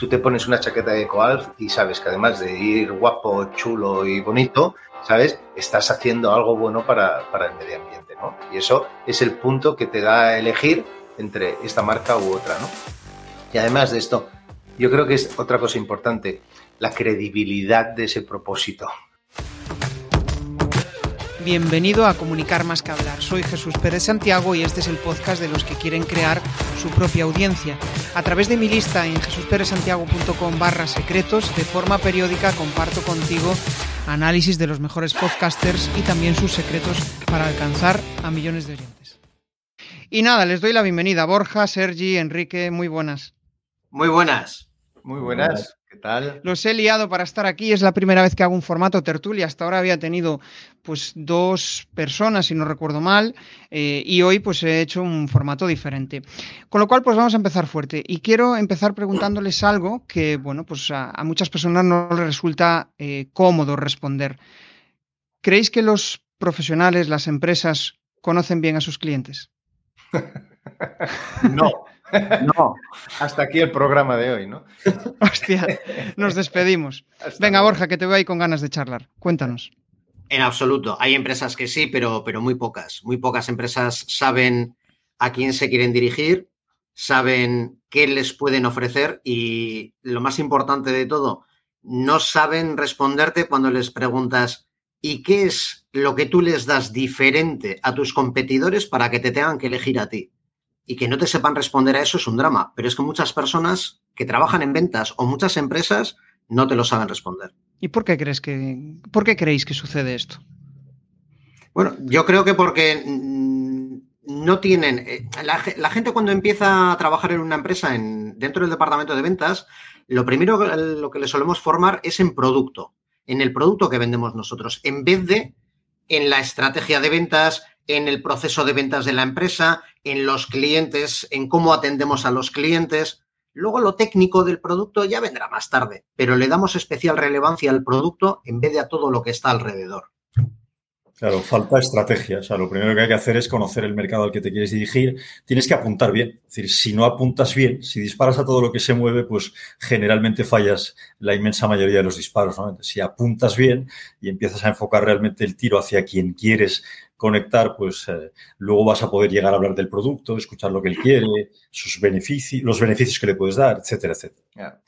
tú te pones una chaqueta de Coalf y sabes que además de ir guapo, chulo y bonito, ¿sabes? Estás haciendo algo bueno para, para el medio ambiente, ¿no? Y eso es el punto que te da a elegir entre esta marca u otra, ¿no? Y además de esto, yo creo que es otra cosa importante, la credibilidad de ese propósito. Bienvenido a Comunicar más que hablar. Soy Jesús Pérez Santiago y este es el podcast de los que quieren crear su propia audiencia. A través de mi lista en jesusperezsantiago.com barra secretos, de forma periódica comparto contigo análisis de los mejores podcasters y también sus secretos para alcanzar a millones de oyentes. Y nada, les doy la bienvenida. Borja, Sergi, Enrique, muy buenas. Muy buenas. Muy buenas. Los he liado para estar aquí. Es la primera vez que hago un formato tertulia. Hasta ahora había tenido pues dos personas, si no recuerdo mal, eh, y hoy pues he hecho un formato diferente. Con lo cual pues vamos a empezar fuerte. Y quiero empezar preguntándoles algo que, bueno, pues a, a muchas personas no les resulta eh, cómodo responder. ¿Creéis que los profesionales, las empresas, conocen bien a sus clientes? no. No, hasta aquí el programa de hoy, ¿no? Hostia, nos despedimos. Hasta Venga. Borja, que te veo ahí con ganas de charlar. Cuéntanos. En absoluto. Hay empresas que sí, pero, pero muy pocas. Muy pocas empresas saben a quién se quieren dirigir, saben qué les pueden ofrecer y lo más importante de todo, no saben responderte cuando les preguntas ¿y qué es lo que tú les das diferente a tus competidores para que te tengan que elegir a ti? Y que no te sepan responder a eso es un drama. Pero es que muchas personas que trabajan en ventas o muchas empresas no te lo saben responder. ¿Y por qué crees que, por qué creéis que sucede esto? Bueno, yo creo que porque no tienen. La, la, gente cuando empieza a trabajar en una empresa en, dentro del departamento de ventas, lo primero lo que le solemos formar es en producto, en el producto que vendemos nosotros, en vez de en la estrategia de ventas, en el proceso de ventas de la empresa, en los clientes, en cómo atendemos a los clientes. Luego lo técnico del producto ya vendrá más tarde, pero le damos especial relevancia al producto en vez de a todo lo que está alrededor. Claro, falta estrategia. O sea, lo primero que hay que hacer es conocer el mercado al que te quieres dirigir. Tienes que apuntar bien. Es decir, si no apuntas bien, si disparas a todo lo que se mueve, pues generalmente fallas la inmensa mayoría de los disparos. ¿no? Si apuntas bien y empiezas a enfocar realmente el tiro hacia quien quieres conectar, pues eh, luego vas a poder llegar a hablar del producto, escuchar lo que él quiere, sus beneficios, los beneficios que le puedes dar, etcétera, etcétera.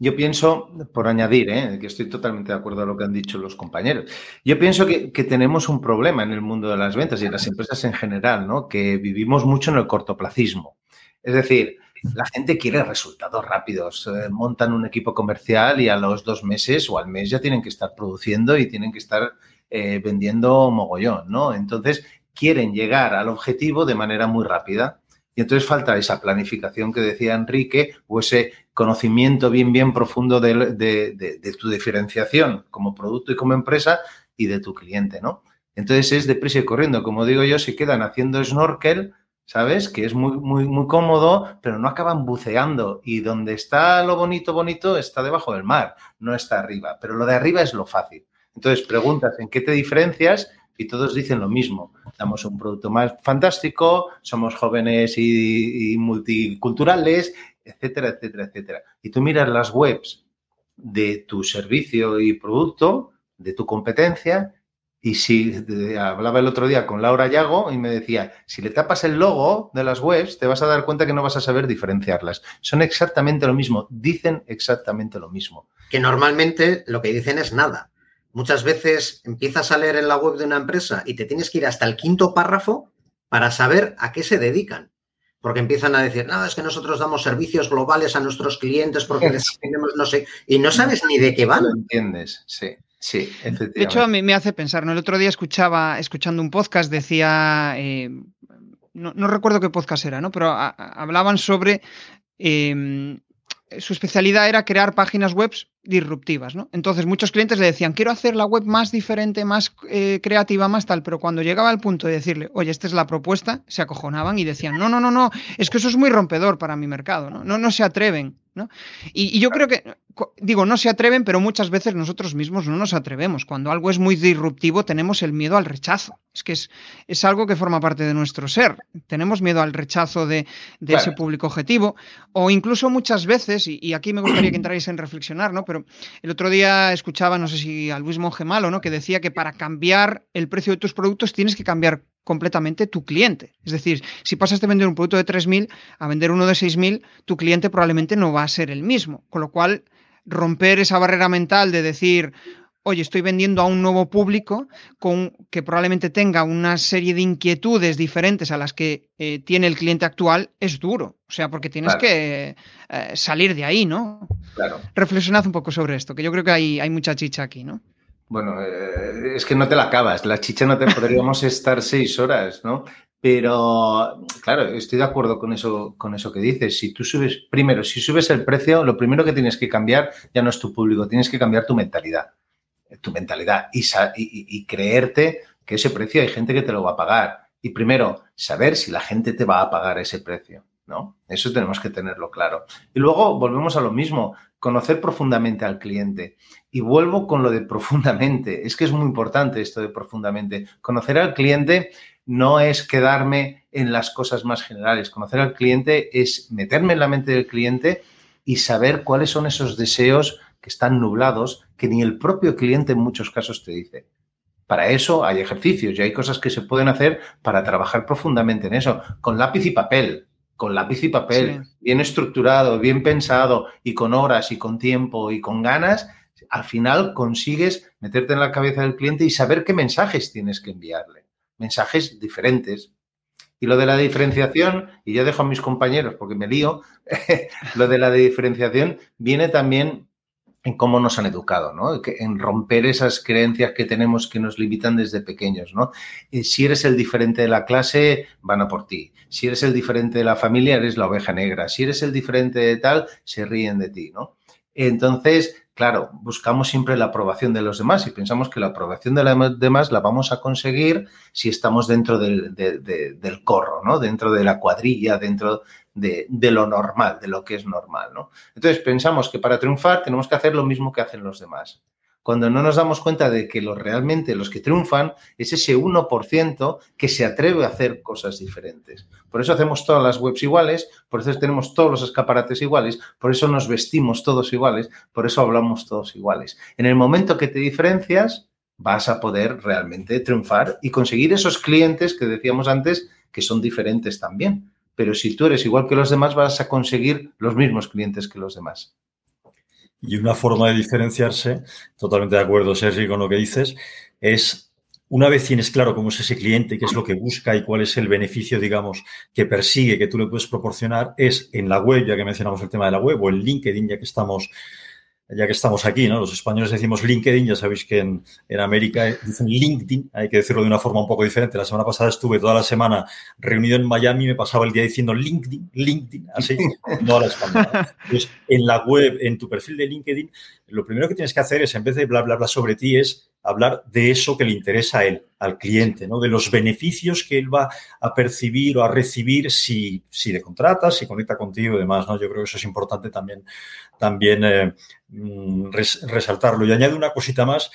Yo pienso, por añadir, ¿eh? que estoy totalmente de acuerdo a lo que han dicho los compañeros, yo pienso que, que, tenemos un problema en el mundo de las ventas y en las empresas en general, ¿no? que vivimos mucho en el cortoplacismo. Es decir, la gente quiere resultados rápidos, eh, montan un equipo comercial y a los dos meses o al mes ya tienen que estar produciendo y tienen que estar eh, vendiendo mogollón, ¿no? Entonces, quieren llegar al objetivo de manera muy rápida. Y entonces falta esa planificación que decía Enrique o ese conocimiento bien, bien profundo de, de, de, tu diferenciación como producto y como empresa y de tu cliente, ¿no? Entonces es deprisa y corriendo. Como digo yo, se quedan haciendo snorkel, ¿sabes? Que es muy, muy, muy cómodo, pero no acaban buceando. Y donde está lo bonito, bonito, está debajo del mar, no está arriba. Pero lo de arriba es lo fácil. Entonces preguntas en qué te diferencias y todos dicen lo mismo. Damos un producto más fantástico, somos jóvenes y, multiculturales, etcétera, etcétera, etcétera. Y tú miras las webs de tu servicio y producto, de tu competencia, y si hablaba el otro día con Laura Yago y me decía, si le tapas el logo de las webs, te vas a dar cuenta que no vas a saber diferenciarlas. Son exactamente lo mismo, dicen exactamente lo mismo. Que normalmente lo que dicen es nada. Muchas veces empiezas a leer en la web de una empresa y te tienes que ir hasta el quinto párrafo para saber a qué se dedican. Porque empiezan a decir, no, es que nosotros damos servicios globales a nuestros clientes porque les tenemos no sé, y no sabes ni de qué van. Entiendes, sí. Sí, de hecho, a mí me hace pensar, ¿no? El otro día escuchaba, escuchando un podcast, decía, eh, no, no, recuerdo qué podcast era, ¿no? Pero a, a, hablaban sobre eh, su especialidad era crear páginas web disruptivas, ¿no? Entonces muchos clientes le decían, quiero hacer la web más diferente, más eh, creativa, más tal, pero cuando llegaba al punto de decirle, oye, esta es la propuesta, se acojonaban y decían, no, no, no, no, es que eso es muy rompedor para mi mercado, ¿no? No, no se atreven. Y, yo creo que, digo, no se atreven, pero muchas veces nosotros mismos no nos atrevemos. Cuando algo es muy disruptivo, tenemos el miedo al rechazo. Es que es, es algo que forma parte de nuestro ser. Tenemos miedo al rechazo de, ese público objetivo. O incluso muchas veces, y, aquí me gustaría que entráis en reflexionar, ¿no? Pero el otro día escuchaba, no sé si a Luis Monge Malo, ¿no? Que decía que para cambiar el precio de tus productos tienes que cambiar completamente tu cliente. Es decir, si pasas de vender un producto de 3.000 a vender uno de 6.000, tu cliente probablemente no va a ser el mismo. Con lo cual, romper esa barrera mental de decir, oye, estoy vendiendo a un nuevo público con, que probablemente tenga una serie de inquietudes diferentes a las que eh, tiene el cliente actual, es duro. O sea, porque tienes que eh, salir de ahí, ¿no? Claro. Reflexionad un poco sobre esto, que yo creo que hay, hay mucha chicha aquí, ¿no? Bueno, eh, es que no te la acabas. La chicha no te podríamos estar seis horas, ¿no? Pero, claro, estoy de acuerdo con eso, con eso que dices. Si tú subes, primero, si subes el precio, lo primero que tienes que cambiar ya no es tu público, tienes que cambiar tu mentalidad. Tu mentalidad y, creerte que ese precio hay gente que te lo va a pagar. Y primero, saber si la gente te va a pagar ese precio, ¿no? Eso tenemos que tenerlo claro. Y luego volvemos a lo mismo conocer profundamente al cliente. Y vuelvo con lo de profundamente. Es que es muy importante esto de profundamente. Conocer al cliente no es quedarme en las cosas más generales. Conocer al cliente es meterme en la mente del cliente y saber cuáles son esos deseos que están nublados que ni el propio cliente en muchos casos te dice. Para eso hay ejercicios y hay cosas que se pueden hacer para trabajar profundamente en eso, con lápiz y papel con lápiz y papel, bien estructurado, bien pensado y con horas y con tiempo y con ganas, al final consigues meterte en la cabeza del cliente y saber qué mensajes tienes que enviarle. Mensajes diferentes. Y lo de la diferenciación, y ya dejo a mis compañeros porque me lío, lo de la diferenciación viene también en cómo nos han educado, ¿no? En romper esas creencias que tenemos que nos limitan desde pequeños, ¿no? Eh, si eres el diferente de la clase, van a por ti. Si eres el diferente de la familia, eres la oveja negra. Si eres el diferente de tal, se ríen de ti, ¿no? Entonces, claro, buscamos siempre la aprobación de los demás y pensamos que la aprobación de los demás la vamos a conseguir si estamos dentro del, del corro, ¿no? Dentro de la cuadrilla, dentro de, lo normal, de lo que es normal, ¿no? Entonces pensamos que para triunfar tenemos que hacer lo mismo que hacen los demás. Cuando no nos damos cuenta de que los, realmente los que triunfan es ese 1% que se atreve a hacer cosas diferentes. Por eso hacemos todas las webs iguales, por eso tenemos todos los escaparates iguales, por eso nos vestimos todos iguales, por eso hablamos todos iguales. En el momento que te diferencias, vas a poder realmente triunfar y conseguir esos clientes que decíamos antes que son diferentes también pero si tú eres igual que los demás vas a conseguir los mismos clientes que los demás. Y una forma de diferenciarse, totalmente de acuerdo, Sergi, con lo que dices, es una vez tienes claro cómo es ese cliente, qué es lo que busca y cuál es el beneficio, digamos, que persigue, que tú le puedes proporcionar, es en la web, ya que mencionamos el tema de la web, o en LinkedIn, ya que estamos ya que estamos aquí, ¿no? Los españoles decimos LinkedIn, ya sabéis que en, América dicen LinkedIn, hay que decirlo de una forma un poco diferente. La semana pasada estuve toda la semana reunido en Miami y me pasaba el día diciendo LinkedIn, LinkedIn, así, no a la española. Entonces, en la web, en tu perfil de LinkedIn, lo primero que tienes que hacer es, en vez de bla, bla, bla sobre ti, es hablar de eso que le interesa a él, al cliente, ¿no? De los beneficios que él va a percibir o a recibir si, si le contratas, si conecta contigo y demás, ¿no? Yo creo que eso es importante también, también eh, mm, resaltarlo. Y añade una cosita más.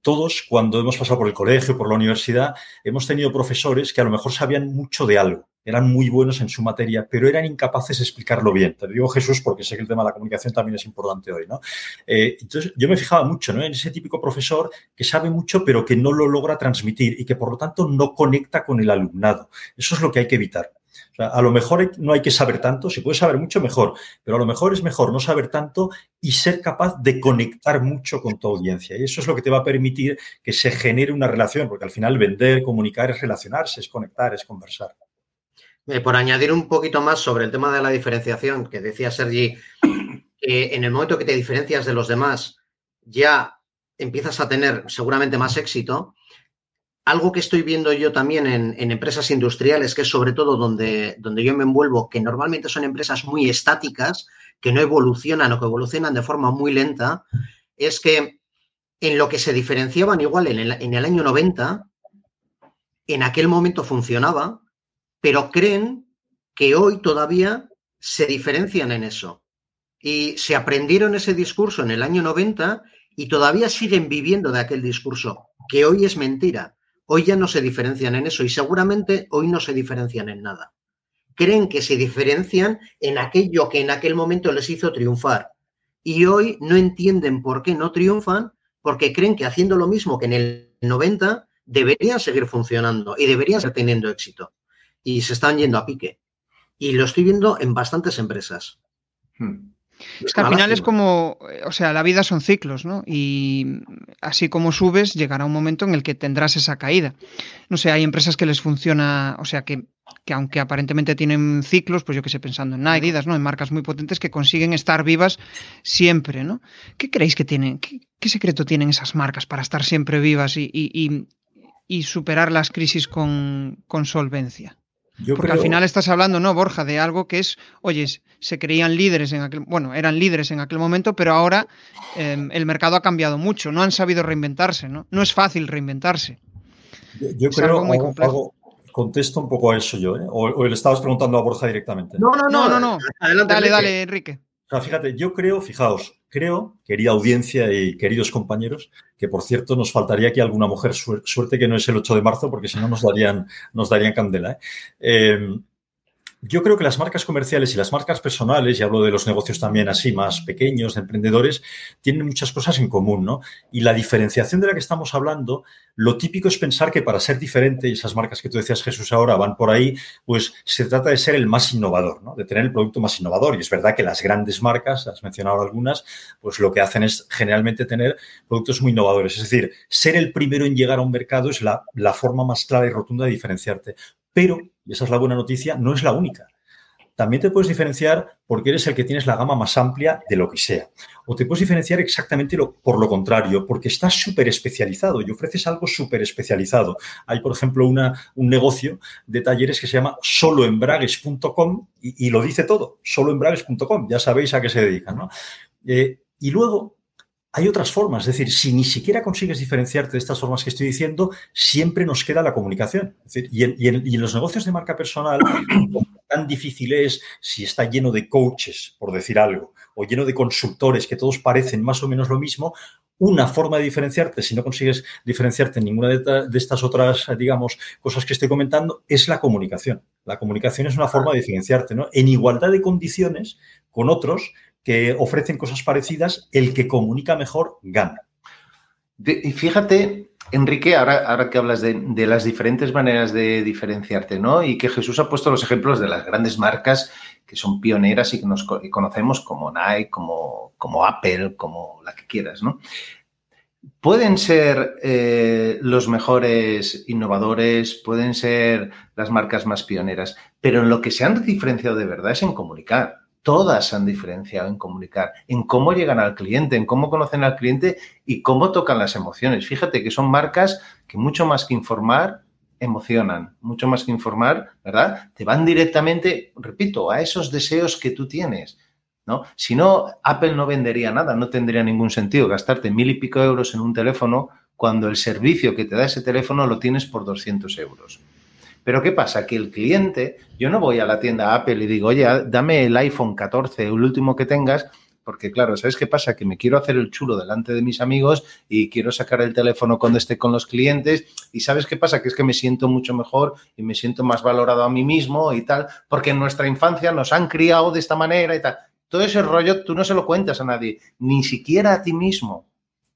Todos, cuando hemos pasado por el colegio, por la universidad, hemos tenido profesores que a lo mejor sabían mucho de algo eran muy buenos en su materia, pero eran incapaces de explicarlo bien. Te digo Jesús porque sé que el tema de la comunicación también es importante hoy, ¿no? Eh, entonces, yo me fijaba mucho ¿no? en ese típico profesor que sabe mucho, pero que no lo logra transmitir y que por lo tanto no conecta con el alumnado. Eso es lo que hay que evitar. a lo mejor no hay que saber tanto, si puedes saber mucho, mejor, pero a lo mejor es mejor no saber tanto y ser capaz de conectar mucho con tu audiencia. Y eso es lo que te va a permitir que se genere una relación, porque al final vender, comunicar es relacionarse, es conectar, es conversar. Eh, por añadir un poquito más sobre el tema de la diferenciación, que decía Sergi, que en el momento que te diferencias de los demás, ya empiezas a tener seguramente más éxito. Algo que estoy viendo yo también en, empresas industriales, que es sobre todo donde, donde yo me envuelvo, que normalmente son empresas muy estáticas, que no evolucionan o que evolucionan de forma muy lenta, es que en lo que se diferenciaban igual en el, año 90, en aquel momento funcionaba, pero creen que hoy todavía se diferencian en eso. Y se aprendieron ese discurso en el año 90 y todavía siguen viviendo de aquel discurso, que hoy es mentira. Hoy ya no se diferencian en eso y seguramente hoy no se diferencian en nada. Creen que se diferencian en aquello que en aquel momento les hizo triunfar. Y hoy no entienden por qué no triunfan, porque creen que haciendo lo mismo que en el 90 deberían seguir funcionando y deberían seguir teniendo éxito. Y se están yendo a pique. Y lo estoy viendo en bastantes empresas. Hmm. Es que al final es como, o sea, la vida son ciclos, ¿no? Y así como subes, llegará un momento en el que tendrás esa caída. No sé, hay empresas que les funciona, o sea, que, que aunque aparentemente tienen ciclos, pues yo que sé, pensando en Nike, ¿no? En marcas muy potentes que consiguen estar vivas siempre, ¿no? ¿Qué creéis que tienen? ¿Qué, secreto tienen esas marcas para estar siempre vivas y, y, y superar las crisis con, con solvencia? Porque al final estás hablando, ¿no, Borja, de algo que es, oye, se creían líderes en aquel, bueno, eran líderes en aquel momento, pero ahora em, el mercado ha cambiado mucho, no han sabido reinventarse, ¿no? No es fácil reinventarse. Yo, creo, muy contesto un poco a eso yo, ¿eh? o, le estabas preguntando a Borja directamente. No, no, no, no, no. dale, dale, Enrique fíjate, yo creo, fijaos, creo, querida audiencia y queridos compañeros, que por cierto nos faltaría aquí alguna mujer, suerte que no es el 8 de marzo, porque si no nos darían, nos darían candela. ¿eh? eh yo creo que las marcas comerciales y las marcas personales, y hablo de los negocios también así más pequeños, de emprendedores, tienen muchas cosas en común, ¿no? Y la diferenciación de la que estamos hablando, lo típico es pensar que para ser diferente, y esas marcas que tú decías, Jesús, ahora van por ahí, pues se trata de ser el más innovador, ¿no? De tener el producto más innovador. Y es verdad que las grandes marcas, has mencionado algunas, pues lo que hacen es generalmente tener productos muy innovadores. Es decir, ser el primero en llegar a un mercado es la, la forma más clara y rotunda de diferenciarte. Pero y esa es la buena noticia, no es la única. También te puedes diferenciar porque eres el que tienes la gama más amplia de lo que sea. O te puedes diferenciar exactamente por lo contrario, porque estás súper especializado y ofreces algo súper especializado. Hay, por ejemplo, una, un negocio de talleres que se llama soloembragues.com y, y, lo dice todo, soloembragues.com, ya sabéis a qué se dedican. ¿no? Eh, y luego hay otras formas, es decir, si ni siquiera consigues diferenciarte de estas formas que estoy diciendo, siempre nos queda la comunicación. y, en, los negocios de marca personal, tan difícil es si está lleno de coaches, por decir algo, o lleno de consultores que todos parecen más o menos lo mismo, una forma de diferenciarte, si no consigues diferenciarte en ninguna de, estas otras, digamos, cosas que estoy comentando, es la comunicación. La comunicación es una forma de diferenciarte, ¿no? En igualdad de condiciones con otros, que ofrecen cosas parecidas, el que comunica mejor gana. y fíjate, Enrique, ahora, ahora que hablas de, las diferentes maneras de diferenciarte, ¿no? Y que Jesús ha puesto los ejemplos de las grandes marcas que son pioneras y que nos conocemos como Nike, como, como Apple, como la que quieras, ¿no? Pueden ser eh, los mejores innovadores, pueden ser las marcas más pioneras, pero en lo que se han diferenciado de verdad es en comunicar todas han diferenciado en comunicar, en cómo llegan al cliente, en cómo conocen al cliente y cómo tocan las emociones. Fíjate que son marcas que mucho más que informar, emocionan, mucho más que informar, ¿verdad? Te van directamente, repito, a esos deseos que tú tienes. ¿no? Si no, Apple no vendería nada, no tendría ningún sentido gastarte mil y pico euros en un teléfono cuando el servicio que te da ese teléfono lo tienes por 200 euros. Pero ¿qué pasa? Que el cliente, yo no voy a la tienda Apple y digo, oye, dame el iPhone 14, el último que tengas, porque claro, ¿sabes qué pasa? Que me quiero hacer el chulo delante de mis amigos y quiero sacar el teléfono cuando esté con los clientes y ¿sabes qué pasa? Que es que me siento mucho mejor y me siento más valorado a mí mismo y tal, porque en nuestra infancia nos han criado de esta manera y tal. Todo ese rollo tú no se lo cuentas a nadie, ni siquiera a ti mismo,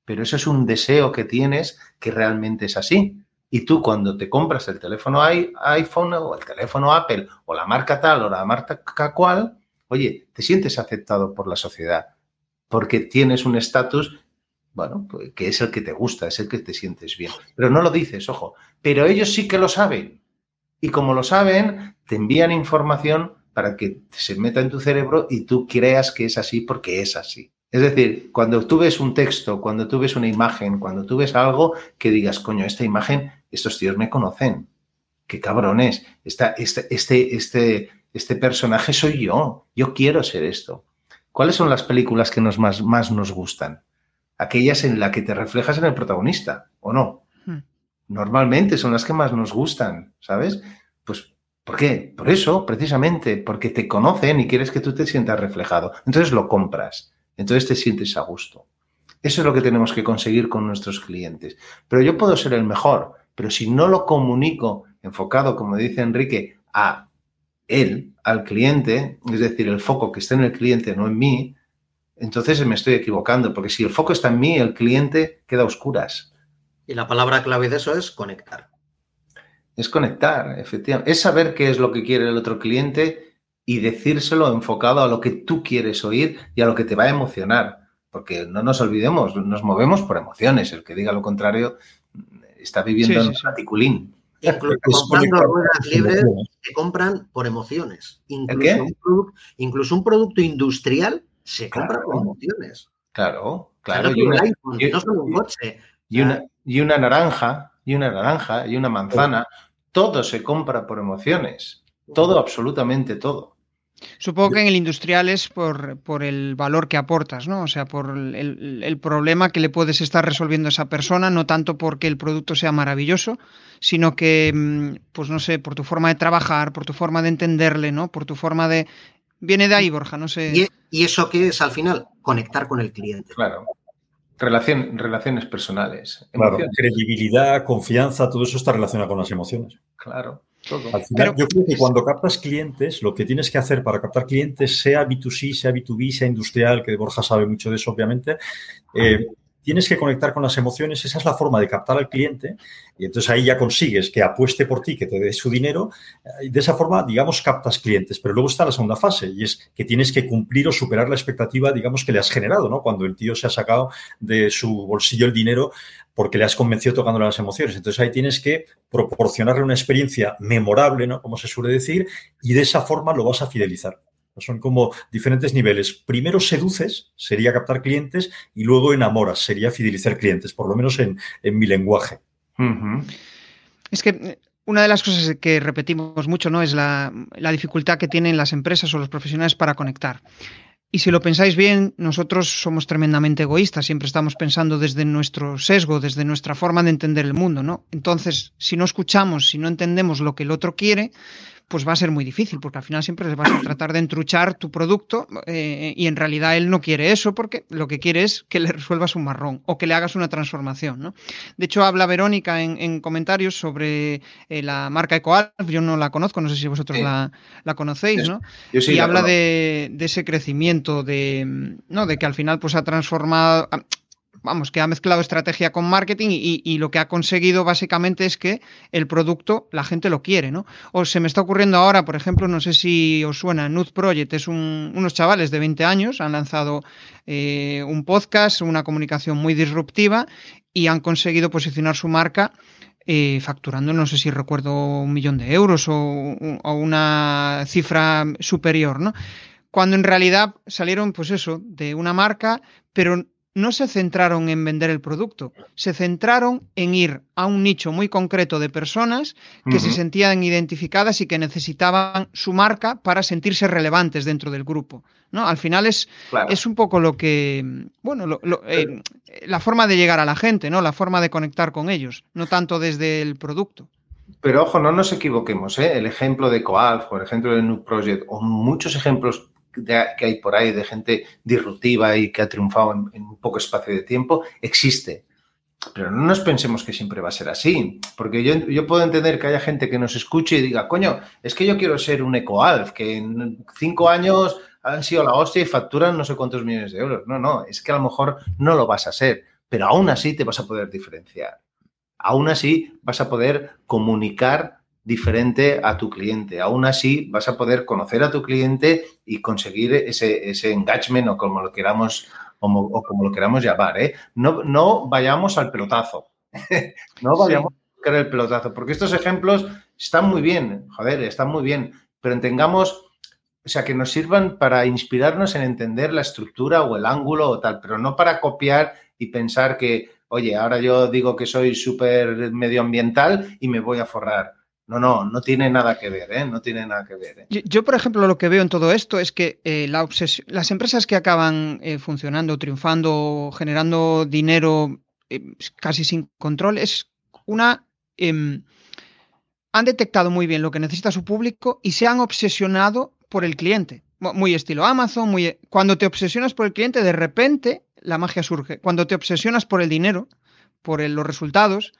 pero eso es un deseo que tienes que realmente es así. Y tú cuando te compras el teléfono iPhone o el teléfono Apple o la marca tal o la marca cual, oye, te sientes aceptado por la sociedad porque tienes un estatus, bueno, pues, que es el que te gusta, es el que te sientes bien. Pero no lo dices, ojo. Pero ellos sí que lo saben. Y como lo saben, te envían información para que se meta en tu cerebro y tú creas que es así porque es así. Es decir, cuando tú ves un texto, cuando tú ves una imagen, cuando tú ves algo que digas, coño, esta imagen, estos tíos me conocen. Qué cabrones. este, este, este, este personaje soy yo. Yo quiero ser esto. ¿cuáles son las películas que nos más, más nos gustan? Aquellas en las que te reflejas en el protagonista, ¿o no? Hmm. Normalmente son las que más nos gustan, ¿sabes? Pues, ¿por qué? Por eso, precisamente, porque te conocen y quieres que tú te sientas reflejado. Entonces lo compras, entonces te sientes a gusto. Eso es lo que tenemos que conseguir con nuestros clientes. Pero yo puedo ser el mejor, pero si no lo comunico enfocado, como dice Enrique, a él, al cliente, es decir, el foco que está en el cliente, no en mí, entonces me estoy equivocando, porque si el foco está en mí, el cliente queda a oscuras. Y la palabra clave de eso es conectar. Es conectar, efectivamente. Es saber qué es lo que quiere el otro cliente y decírselo enfocado a lo que tú quieres oír y a lo que te va a emocionar. Porque no nos olvidemos, nos movemos por emociones. El que diga lo contrario está viviendo en un raticulín. Incluso comprando ruedas libres se compran por emociones. Incluso, Un incluso un producto industrial se compra por emociones. Claro, claro. y, una, no solo un coche. Y una, y una naranja, y una naranja, y una manzana, todo se compra por emociones. Todo, absolutamente todo. Supongo que en el industrial es por, por, el valor que aportas, ¿no? O sea, por el, el, problema que le puedes estar resolviendo a esa persona, no tanto porque el producto sea maravilloso, sino que, mm, pues no sé, por tu forma de trabajar, por tu forma de entenderle, ¿no? Por tu forma de... Viene de ahí, Borja, no sé. ¿Y, y eso qué es al final? Conectar con el cliente. Claro. Relación, relaciones personales. Claro, credibilidad, confianza, todo eso está relacionado con las emociones. Claro. Al final, yo creo que cuando captas clientes, lo que tienes que hacer para captar clientes, sea B2C, sea B2B, sea industrial, que Borja sabe mucho de eso, obviamente, eh, tienes que conectar con las emociones, esa es la forma de captar al cliente y entonces ahí ya consigues que apueste por ti, que te dé su dinero y de esa forma, digamos, captas clientes. Pero luego está la segunda fase y es que tienes que cumplir o superar la expectativa, digamos, que le has generado, ¿no? Cuando el tío se ha sacado de su bolsillo el dinero porque le has convencido tocándole las emociones. Entonces ahí tienes que proporcionarle una experiencia memorable, ¿no? Como se suele decir, y de esa forma lo vas a fidelizar. Son como diferentes niveles. Primero seduces, sería captar clientes, y luego enamoras, sería fidelizar clientes, por lo menos en, mi lenguaje. Es que eh, una de las cosas que repetimos mucho ¿no? es la, la, dificultad que tienen las empresas o los profesionales para conectar. Y si lo pensáis bien, nosotros somos tremendamente egoístas, siempre estamos pensando desde nuestro sesgo, desde nuestra forma de entender el mundo, ¿no? Entonces, si no escuchamos, si no entendemos lo que el otro quiere, pues va a ser muy difícil, porque al final siempre vas a tratar de entruchar tu producto eh, y en realidad él no quiere eso porque lo que quiere es que le resuelvas un marrón o que le hagas una transformación. ¿no? De hecho, habla Verónica en, comentarios sobre eh, la marca EcoAlf, yo no la conozco, no sé si vosotros la, conocéis, ¿no? y habla de, de, ese crecimiento, de, ¿no? de que al final pues ha transformado vamos, que ha mezclado estrategia con marketing y, lo que ha conseguido básicamente es que el producto la gente lo quiere, ¿no? O se me está ocurriendo ahora, por ejemplo, no sé si os suena, Nude Project es unos chavales de 20 años, han lanzado eh, un podcast, una comunicación muy disruptiva y han conseguido posicionar su marca eh, facturando, no sé si recuerdo, un millón de euros o, o una cifra superior, ¿no? Cuando en realidad salieron, pues eso, de una marca, pero no se centraron en vender el producto, se centraron en ir a un nicho muy concreto de personas que se sentían identificadas y que necesitaban su marca para sentirse relevantes dentro del grupo. ¿no? Al final es, es un poco lo que, bueno, eh, la forma de llegar a la gente, ¿no? la forma de conectar con ellos, no tanto desde el producto. Pero ojo, no nos equivoquemos, ¿eh? el ejemplo de Coalf por el ejemplo de New Project o muchos ejemplos que hay por ahí de gente disruptiva y que ha triunfado en, un poco espacio de tiempo, existe. Pero no nos pensemos que siempre va a ser así, porque yo, yo, puedo entender que haya gente que nos escuche y diga, coño, es que yo quiero ser un EcoAlf, que en cinco años han sido la hostia y facturan no sé cuántos millones de euros. No, no, es que a lo mejor no lo vas a ser, pero aún así te vas a poder diferenciar. Aún así vas a poder comunicar diferente a tu cliente. Aún así, vas a poder conocer a tu cliente y conseguir ese, ese engagement o como lo queramos, o como lo queramos llamar. ¿eh? No, no vayamos al pelotazo. no vayamos a buscar el pelotazo, porque estos ejemplos están muy bien, joder, están muy bien, pero tengamos, o sea, que nos sirvan para inspirarnos en entender la estructura o el ángulo o tal, pero no para copiar y pensar que, oye, ahora yo digo que soy súper medioambiental y me voy a forrar No, no, no tiene nada que ver, ¿eh? No tiene nada que ver. ¿eh? Yo, por ejemplo, lo que veo en todo esto es que eh, la las empresas que acaban eh, funcionando, triunfando, generando dinero casi sin control, es una... Em, han detectado muy bien lo que necesita su público y se han obsesionado por el cliente. Muy estilo Amazon, muy... Cuando te obsesionas por el cliente, de repente la magia surge. Cuando te obsesionas por el dinero, por los resultados,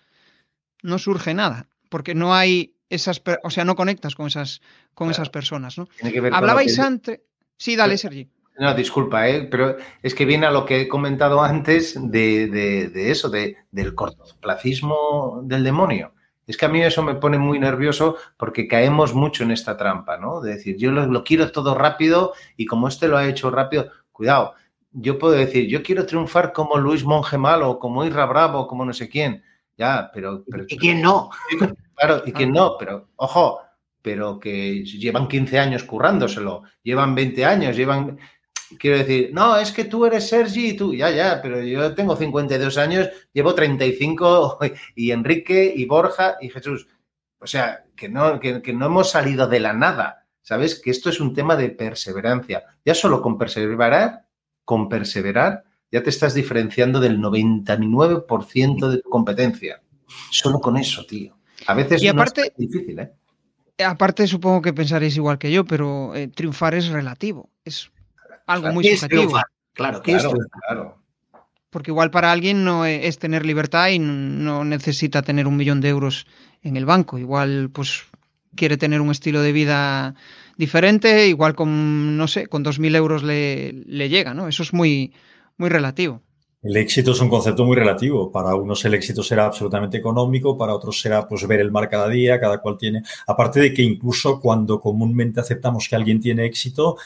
no surge nada, porque no hay esas, o sea, no conectas con esas, con esas personas, ¿no? Hablabais antes. Sí, dale, Sergi. No, disculpa, ¿eh? pero es que viene a lo que he comentado antes de, de, eso, de, del cortoplacismo del demonio. Es que a mí eso me pone muy nervioso porque caemos mucho en esta trampa, ¿no? De decir, yo lo, quiero todo rápido y como este lo ha hecho rápido, cuidado, yo puedo decir, yo quiero triunfar como Luis Monge Malo, como Irra Bravo, como no sé quién. Ya, pero... pero ¿Y quién no? Claro, y quién no, pero ojo, pero que llevan 15 años currándoselo, llevan 20 años, llevan... Quiero decir, no, es que tú eres Sergi y tú, ya, ya, pero yo tengo 52 años, llevo 35 y Enrique y Borja y Jesús. O sea, que no, que, que no hemos salido de la nada, ¿sabes? Que esto es un tema de perseverancia. Ya solo con perseverar, con perseverar, ya te estás diferenciando del 99% de tu competencia. Solo con eso, tío. A veces y aparte, es difícil, ¿eh? Aparte, supongo que pensaréis igual que yo, pero eh, triunfar es relativo. Es algo muy subjetivo. Claro, claro, claro. Porque igual para alguien no es tener libertad y no necesita tener un millón de euros en el banco. Igual, pues, quiere tener un estilo de vida diferente, igual con, no sé, con 2.000 euros le, le llega, ¿no? Eso es muy, muy relativo. El éxito es un concepto muy relativo. Para unos el éxito será absolutamente económico, para otros será pues ver el mar cada día, cada cual tiene. Aparte de que incluso cuando comúnmente aceptamos que alguien tiene éxito,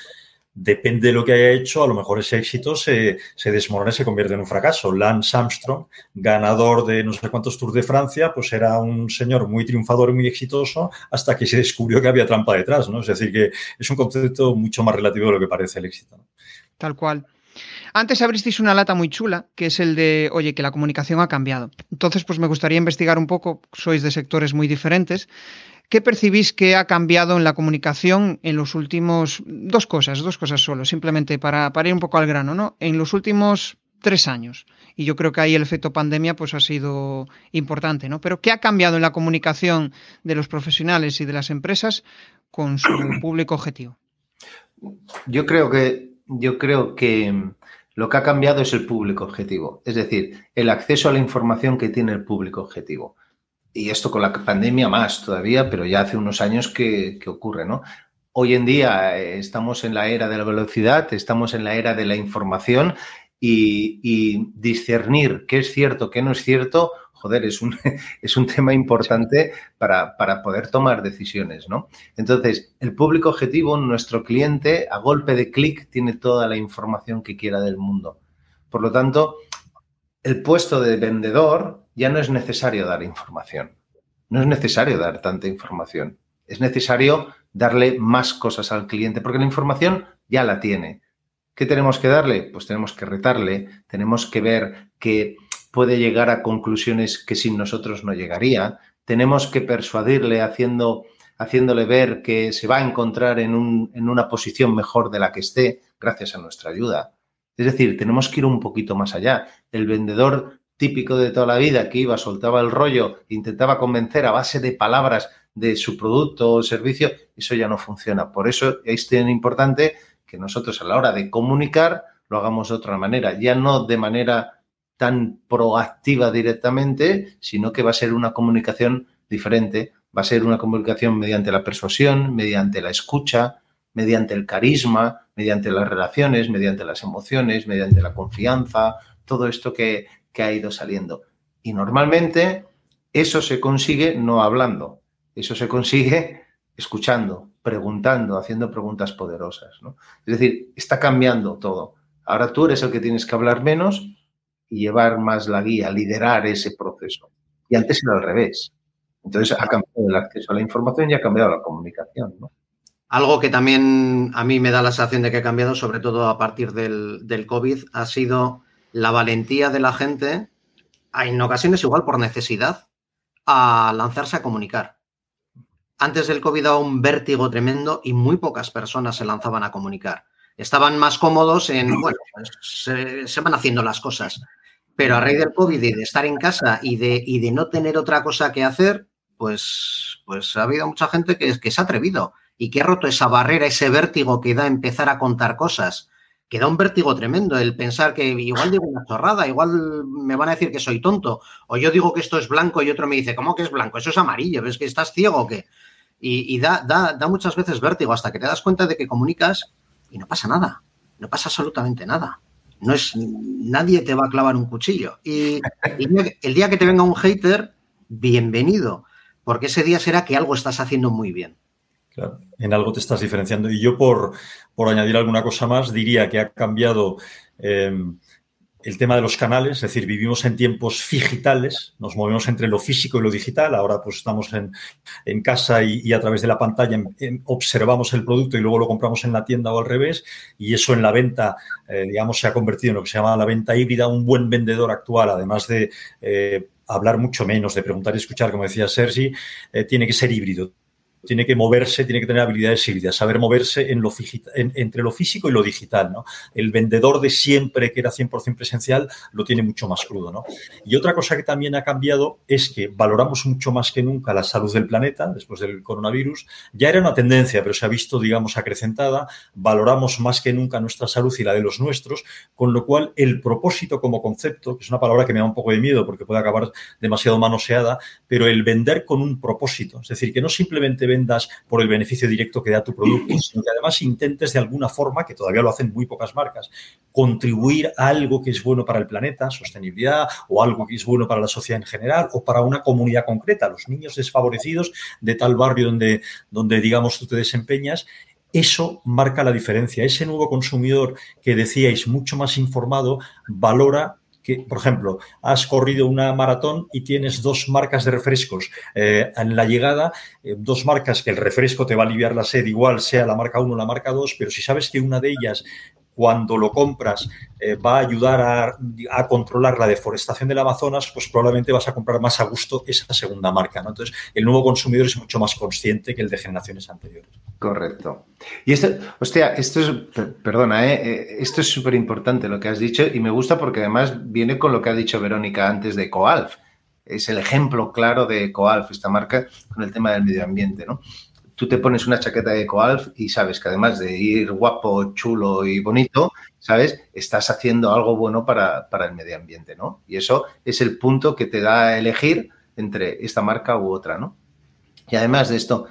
depende de lo que haya hecho, a lo mejor ese éxito se, desmorona y se convierte en un fracaso. Lance Armstrong, ganador de no sé cuántos Tours de Francia, pues era un señor muy triunfador y muy exitoso hasta que se descubrió que había trampa detrás, ¿no? Es decir, que es un concepto mucho más relativo de lo que parece el éxito. Tal cual. Antes abristeis una lata muy chula, que es el de, oye, que la comunicación ha cambiado. Entonces, pues me gustaría investigar un poco, sois de sectores muy diferentes. ¿Qué percibís que ha cambiado en la comunicación en los últimos, dos cosas, dos cosas solo, simplemente para, para ir un poco al grano, ¿no? En los últimos tres años. Y yo creo que ahí el efecto pandemia pues ha sido importante, ¿no? Pero ¿qué ha cambiado en la comunicación de los profesionales y de las empresas con su público objetivo? Yo creo que, yo creo que lo que ha cambiado es el público objetivo, es decir, el acceso a la información que tiene el público objetivo. Y esto con la pandemia más todavía, pero ya hace unos años que, ocurre, ¿no? Hoy en día eh, estamos en la era de la velocidad, estamos en la era de la información y, y discernir qué es cierto, qué no es cierto, joder, es un, es un tema importante para, poder tomar decisiones, ¿no? Entonces, el público objetivo, nuestro cliente, a golpe de clic, tiene toda la información que quiera del mundo. Por lo tanto, el puesto de vendedor ya no es necesario dar información. No es necesario dar tanta información. Es necesario darle más cosas al cliente, porque la información ya la tiene. ¿Qué tenemos que darle? Pues tenemos que retarle, tenemos que ver que puede llegar a conclusiones que sin nosotros no llegaría. Tenemos que persuadirle haciendo, haciéndole ver que se va a encontrar en, un, en una posición mejor de la que esté gracias a nuestra ayuda. Es decir, tenemos que ir un poquito más allá. El vendedor típico de toda la vida que iba, soltaba el rollo, intentaba convencer a base de palabras de su producto o servicio, eso ya no funciona. Por eso es tan importante que nosotros a la hora de comunicar lo hagamos de otra manera, ya no de manera tan proactiva directamente, sino que va a ser una comunicación diferente, va a ser una comunicación mediante la persuasión, mediante la escucha, mediante el carisma, mediante las relaciones, mediante las emociones, mediante la confianza, todo esto que, ha ido saliendo. Y normalmente eso se consigue no hablando, eso se consigue escuchando, preguntando, haciendo preguntas poderosas. Es decir, está cambiando todo. Ahora tú eres el que tienes que hablar menos y llevar más la guía, liderar ese proceso. Y antes era al revés. Entonces ha cambiado el acceso a la información y ha cambiado la comunicación. Algo que también a mí me da la sensación de que ha cambiado, sobre todo a partir del, del COVID, ha sido la valentía de la gente, en ocasiones igual por necesidad, a lanzarse a comunicar. antes del COVID daba un vértigo tremendo y muy pocas personas se lanzaban a comunicar. Estaban más cómodos en, bueno, pues, se, van haciendo las cosas. Pero a raíz del COVID y de estar en casa y de, y de no tener otra cosa que hacer, pues, pues ha habido mucha gente que, que se ha atrevido y que ha roto esa barrera, ese vértigo que da empezar a contar cosas que da un vértigo tremendo el pensar que igual digo una chorrada, igual me van a decir que soy tonto, o yo digo que esto es blanco y otro me dice, ¿cómo que es blanco? Eso es amarillo, ¿ves que estás ciego o qué? Y, da, da, da, muchas veces vértigo hasta que te das cuenta de que comunicas y no pasa nada, no pasa absolutamente nada. No es, nadie te va a clavar un cuchillo. Y, el día que te venga un hater, bienvenido, porque ese día será que algo estás haciendo muy bien. Claro, en algo te estás diferenciando. Y yo, por, por añadir alguna cosa más, diría que ha cambiado eh, el tema de los canales, es decir, vivimos en tiempos digitales, nos movemos entre lo físico y lo digital, ahora pues estamos en, en casa y, a través de la pantalla observamos el producto y luego lo compramos en la tienda o al revés, y eso en la venta, eh, digamos, se ha convertido en lo que se llama la venta híbrida, un buen vendedor actual, además de... Eh, hablar mucho menos, de preguntar y escuchar, como decía Sergi, tiene que ser híbrido tiene que moverse, tiene que tener habilidades híbridas, saber moverse entre lo físico y lo digital. El vendedor de siempre, que era 100% presencial, lo tiene mucho más crudo. ¿no? Y otra cosa que también ha cambiado es que valoramos mucho más que nunca la salud del planeta después del coronavirus. Ya era una tendencia, pero se ha visto, digamos, acrecentada. Valoramos más que nunca nuestra salud y la de los nuestros, con lo cual el propósito como concepto, que es una palabra que me da un poco de miedo porque puede acabar demasiado manoseada, pero el vender con un propósito, es decir, que no simplemente vendas por el beneficio directo que da tu producto, sino que además intentes de alguna forma, que todavía lo hacen muy pocas marcas, contribuir a algo que es bueno para el planeta, sostenibilidad, o algo que es bueno para la sociedad en general, o para una comunidad concreta, los niños desfavorecidos de tal barrio donde, donde digamos, tú te desempeñas, eso marca la diferencia. Ese nuevo consumidor que decíais mucho más informado valora que, por ejemplo, has corrido una maratón y tienes dos marcas de refrescos. Eh, en la llegada, eh, dos marcas que el refresco te va a aliviar la sed, igual sea la marca 1 o la marca 2, pero si sabes que una de ellas cuando lo compras eh, va a ayudar a, controlar la deforestación del Amazonas, pues probablemente vas a comprar más a gusto esa segunda marca. ¿no? Entonces, el nuevo consumidor es mucho más consciente que el de generaciones anteriores. Correcto. Y esto, hostia, esto es, perdona, ¿eh? eh esto es súper importante lo que has dicho y me gusta porque además viene con lo que ha dicho Verónica antes de Coalf. Es el ejemplo claro de Coalf, esta marca, con el tema del medio ambiente, ¿no? Tú te pones una chaqueta de Coalf y sabes que además de ir guapo, chulo y bonito, ¿sabes? Estás haciendo algo bueno para, el medio ambiente, ¿no? Y eso es el punto que te da a elegir entre esta marca u otra, ¿no? Y además de esto,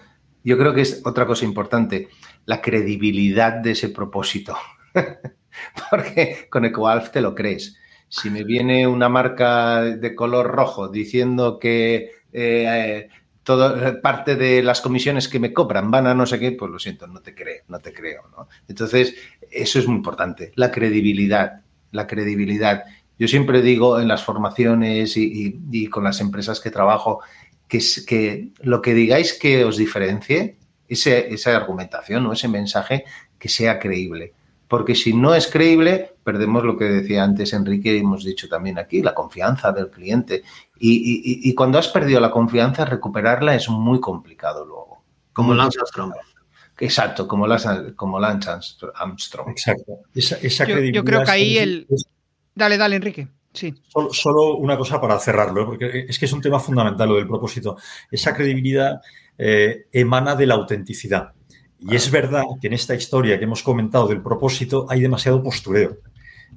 yo creo que es otra cosa importante, la credibilidad de ese propósito. Porque con EcoAlf te lo crees. Si me viene una marca de color rojo diciendo que eh, toda parte de las comisiones que me cobran van a no sé qué, pues lo siento, no te creo, no te creo, ¿no? Entonces, eso es muy importante, la credibilidad, la credibilidad. Yo siempre digo en las formaciones y, con las empresas que trabajo que, que lo que digáis que os diferencie, ese, esa argumentación o ese mensaje, que sea creíble. Porque si no es creíble, perdemos lo que decía antes Enrique y hemos dicho también aquí, la confianza del cliente. Y, cuando has perdido la confianza, recuperarla es muy complicado luego. Como Lance Armstrong. Exacto, como, como Lance Armstrong. Exacto. yo, creo que ahí el... Dale, dale, Enrique. Sí. Solo, una cosa para cerrarlo, porque es que es un tema fundamental lo del propósito. Esa credibilidad eh, emana de la autenticidad. Y es verdad que en esta historia que hemos comentado del propósito hay demasiado postureo.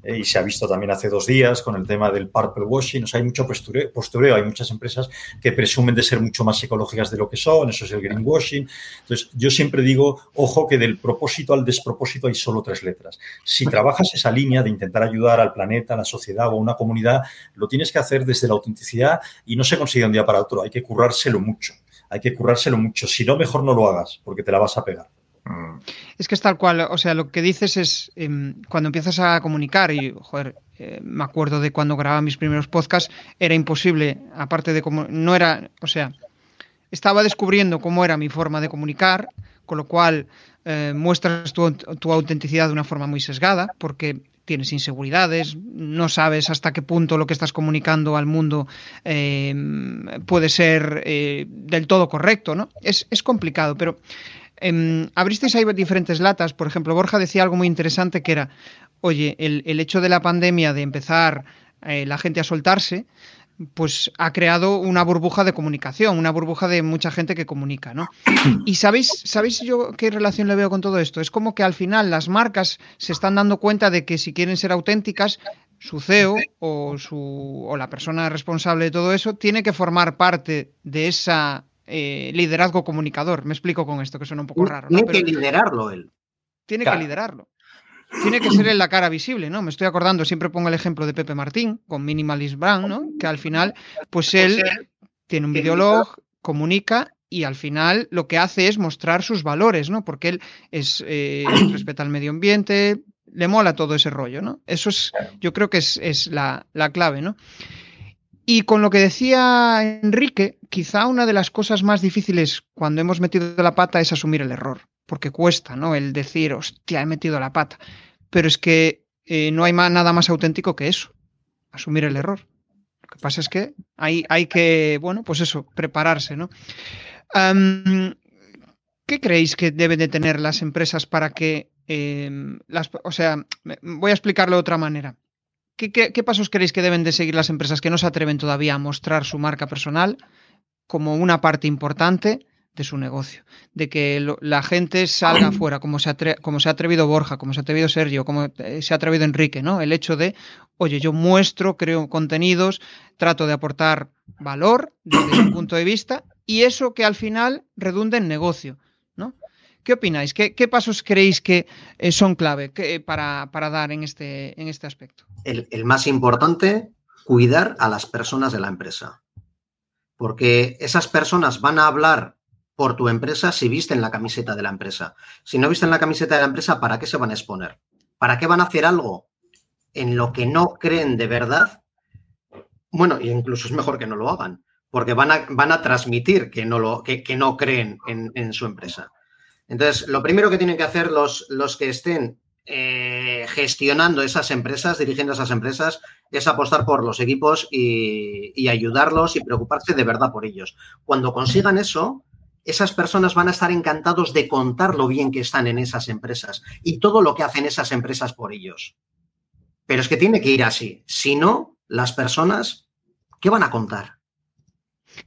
Eh, y se ha visto también hace dos días con el tema del purple washing. O sea, hay mucho postureo, hay muchas empresas que presumen de ser mucho más ecológicas de lo que son, eso es el greenwashing. Entonces, yo siempre digo, ojo, que del propósito al despropósito hay solo tres letras. Si trabajas esa línea de intentar ayudar al planeta, a la sociedad o a una comunidad, lo tienes que hacer desde la autenticidad y no se consigue un día para otro, hay que currárselo mucho. Hay que currárselo mucho. Si no, mejor no lo hagas, porque te la vas a pegar. Mm. Es que es tal cual, o sea, lo que dices es em, cuando empiezas a comunicar y, joder, eh, me acuerdo de cuando grababa mis primeros podcasts, era imposible, aparte de cómo, no era, o sea, estaba descubriendo cómo era mi forma de comunicar, con lo cual eh, muestras tu, autenticidad de una forma muy sesgada, porque tienes inseguridades, no sabes hasta qué punto lo que estás comunicando al mundo eh, puede ser eh, del todo correcto, ¿no? Es, complicado, pero eh, abristeis ahí diferentes latas. Por ejemplo, Borja decía algo muy interesante que era, oye, el, el hecho de la pandemia de empezar la gente a soltarse, pues ha creado una burbuja de comunicación, una burbuja de mucha gente que comunica, ¿no? Y sabéis, ¿sabéis yo qué relación le veo con todo esto? Es como que al final las marcas se están dando cuenta de que si quieren ser auténticas, su CEO o, su, o la persona responsable de todo eso tiene que formar parte de esa eh, liderazgo comunicador. Me explico con esto, que suena un poco raro. Tiene que liderarlo él. Tiene que liderarlo tiene que ser en la cara visible, ¿no? Me estoy acordando, siempre pongo el ejemplo de Pepe Martín con Minimalist Brand, ¿no? Que al final, pues él tiene un videolog, comunica y al final lo que hace es mostrar sus valores, ¿no? Porque él es eh, respeta al medio ambiente, le mola todo ese rollo, ¿no? Eso es, yo creo que es, la, la, clave, ¿no? Y con lo que decía Enrique, quizá una de las cosas más difíciles cuando hemos metido la pata es asumir el error porque cuesta, ¿no? El decir, hostia, he metido la pata. Pero es que eh, no hay nada más auténtico que eso, asumir el error. Lo que pasa es que hay, hay que, bueno, pues eso, prepararse, ¿no? ¿Qué creéis que deben de tener las empresas para que em, las, o sea, voy a explicarlo de otra manera. ¿Qué, qué, pasos creéis que deben de seguir las empresas que no se atreven todavía a mostrar su marca personal como una parte importante de su negocio, de que la gente salga afuera, como se, como se ha atrevido Borja, como se ha atrevido Sergio, como eh, se ha atrevido Enrique, ¿no? El hecho de, oye, yo muestro, creo contenidos, trato de aportar valor desde mi punto de vista y eso que al final redunde en negocio. ¿Qué opináis? ¿Qué, pasos creéis que eh, son clave para, para, dar en este, en este aspecto? El, más importante, cuidar a las personas de la empresa. Porque esas personas van a hablar por tu empresa si visten la camiseta de la empresa. Si no visten la camiseta de la empresa, ¿para qué se van a exponer? ¿Para qué van a hacer algo en lo que no creen de verdad? Bueno, incluso es mejor que no lo hagan, porque van a, van a transmitir que no, lo, que, no creen en, su empresa. Entonces, lo primero que tienen que hacer los, los que estén eh, gestionando esas empresas, dirigiendo esas empresas, es apostar por los equipos y, y, ayudarlos y preocuparse de verdad por ellos. Cuando consigan eso, esas personas van a estar encantados de contar lo bien que están en esas empresas y todo lo que hacen esas empresas por ellos. Pero es que tiene que ir así. Si no, las personas, ¿qué van a contar?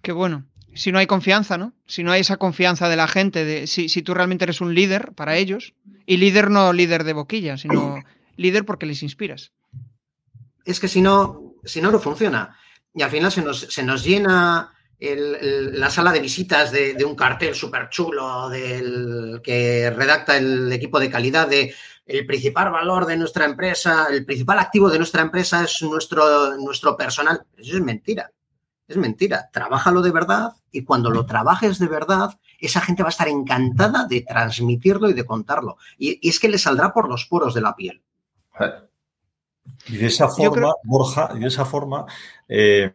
Qué bueno. Si no hay confianza, ¿no? Si no hay esa confianza de la gente, de, si, si tú realmente eres un líder para ellos, y líder no líder de boquilla, sino líder porque les inspiras. Es que si no, si no, no funciona. Y al final se nos, se nos llena la sala de visitas de, un cartel súper chulo del que redacta el equipo de calidad de el principal valor de nuestra empresa, el principal activo de nuestra empresa es nuestro, nuestro personal. Eso es mentira. Es mentira. Trabájalo de verdad y cuando lo trabajes de verdad, esa gente va a estar encantada de transmitirlo y de contarlo. Y, es que le saldrá por los poros de la piel. Y de esa forma, Borja, y de esa forma, eh,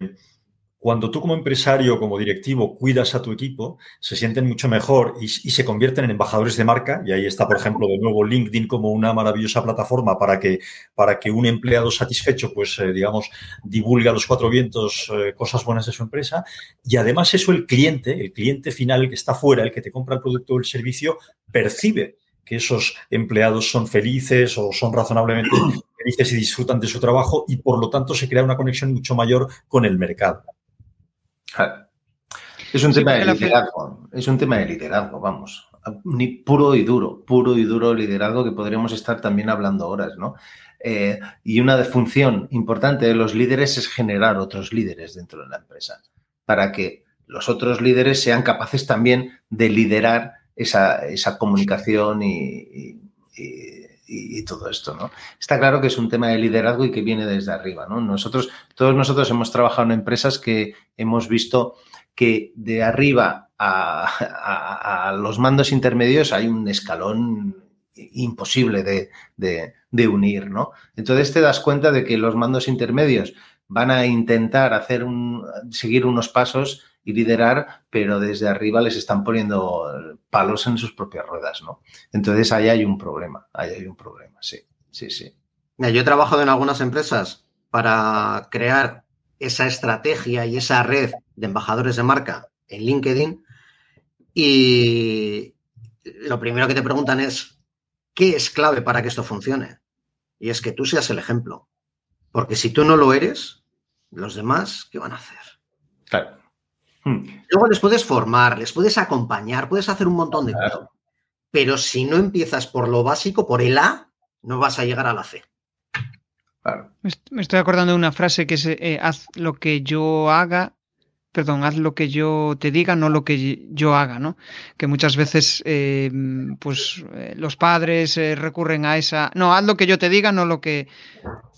cuando tú como empresario, como directivo, cuidas a tu equipo, se sienten mucho mejor y, se convierten en embajadores de marca. Y ahí está, por ejemplo, de nuevo LinkedIn como una maravillosa plataforma para que, para que un empleado satisfecho, pues, eh, digamos, divulgue a los cuatro vientos eh, cosas buenas de su empresa. Y además eso el cliente, el cliente final, el que está fuera, el que te compra el producto o el servicio, percibe que esos empleados son felices o son razonablemente felices y disfrutan de su trabajo y por lo tanto se crea una conexión mucho mayor con el mercado. Es un tema de liderazgo, es un tema de liderazgo, vamos. Puro y duro, puro y duro liderazgo que podríamos estar también hablando horas, ¿no? Eh, y una función importante de los líderes es generar otros líderes dentro de la empresa, para que los otros líderes sean capaces también de liderar esa, comunicación y, y, todo esto, ¿no? Está claro que es un tema de liderazgo y que viene desde arriba, ¿no? Nosotros, todos nosotros hemos trabajado en empresas que hemos visto que de arriba a, los mandos intermedios hay un escalón imposible de, unir, ¿no? Entonces te das cuenta de que los mandos intermedios van a intentar hacer un, seguir unos pasos y liderar, pero desde arriba les están poniendo palos en sus propias ruedas, ¿no? Entonces ahí hay un problema, ahí hay un problema, sí, sí, sí. yo he trabajado en algunas empresas para crear esa estrategia y esa red de embajadores de marca en LinkedIn y lo primero que te preguntan es, ¿qué es clave para que esto funcione? Y es que tú seas el ejemplo. Porque si tú no lo eres, los demás, ¿qué van a hacer? Claro. Hmm. Luego les puedes formar, les puedes acompañar, puedes hacer un montón de cosas. Pero si no empiezas por lo básico, por el A, no vas a llegar a la C. Me estoy acordando de una frase que es, eh, haz lo que yo haga, perdón, haz lo que yo te diga, no lo que yo haga, ¿no? Que muchas veces, eh, pues, eh, los padres recurren a esa, no, haz lo que yo te diga, no lo que...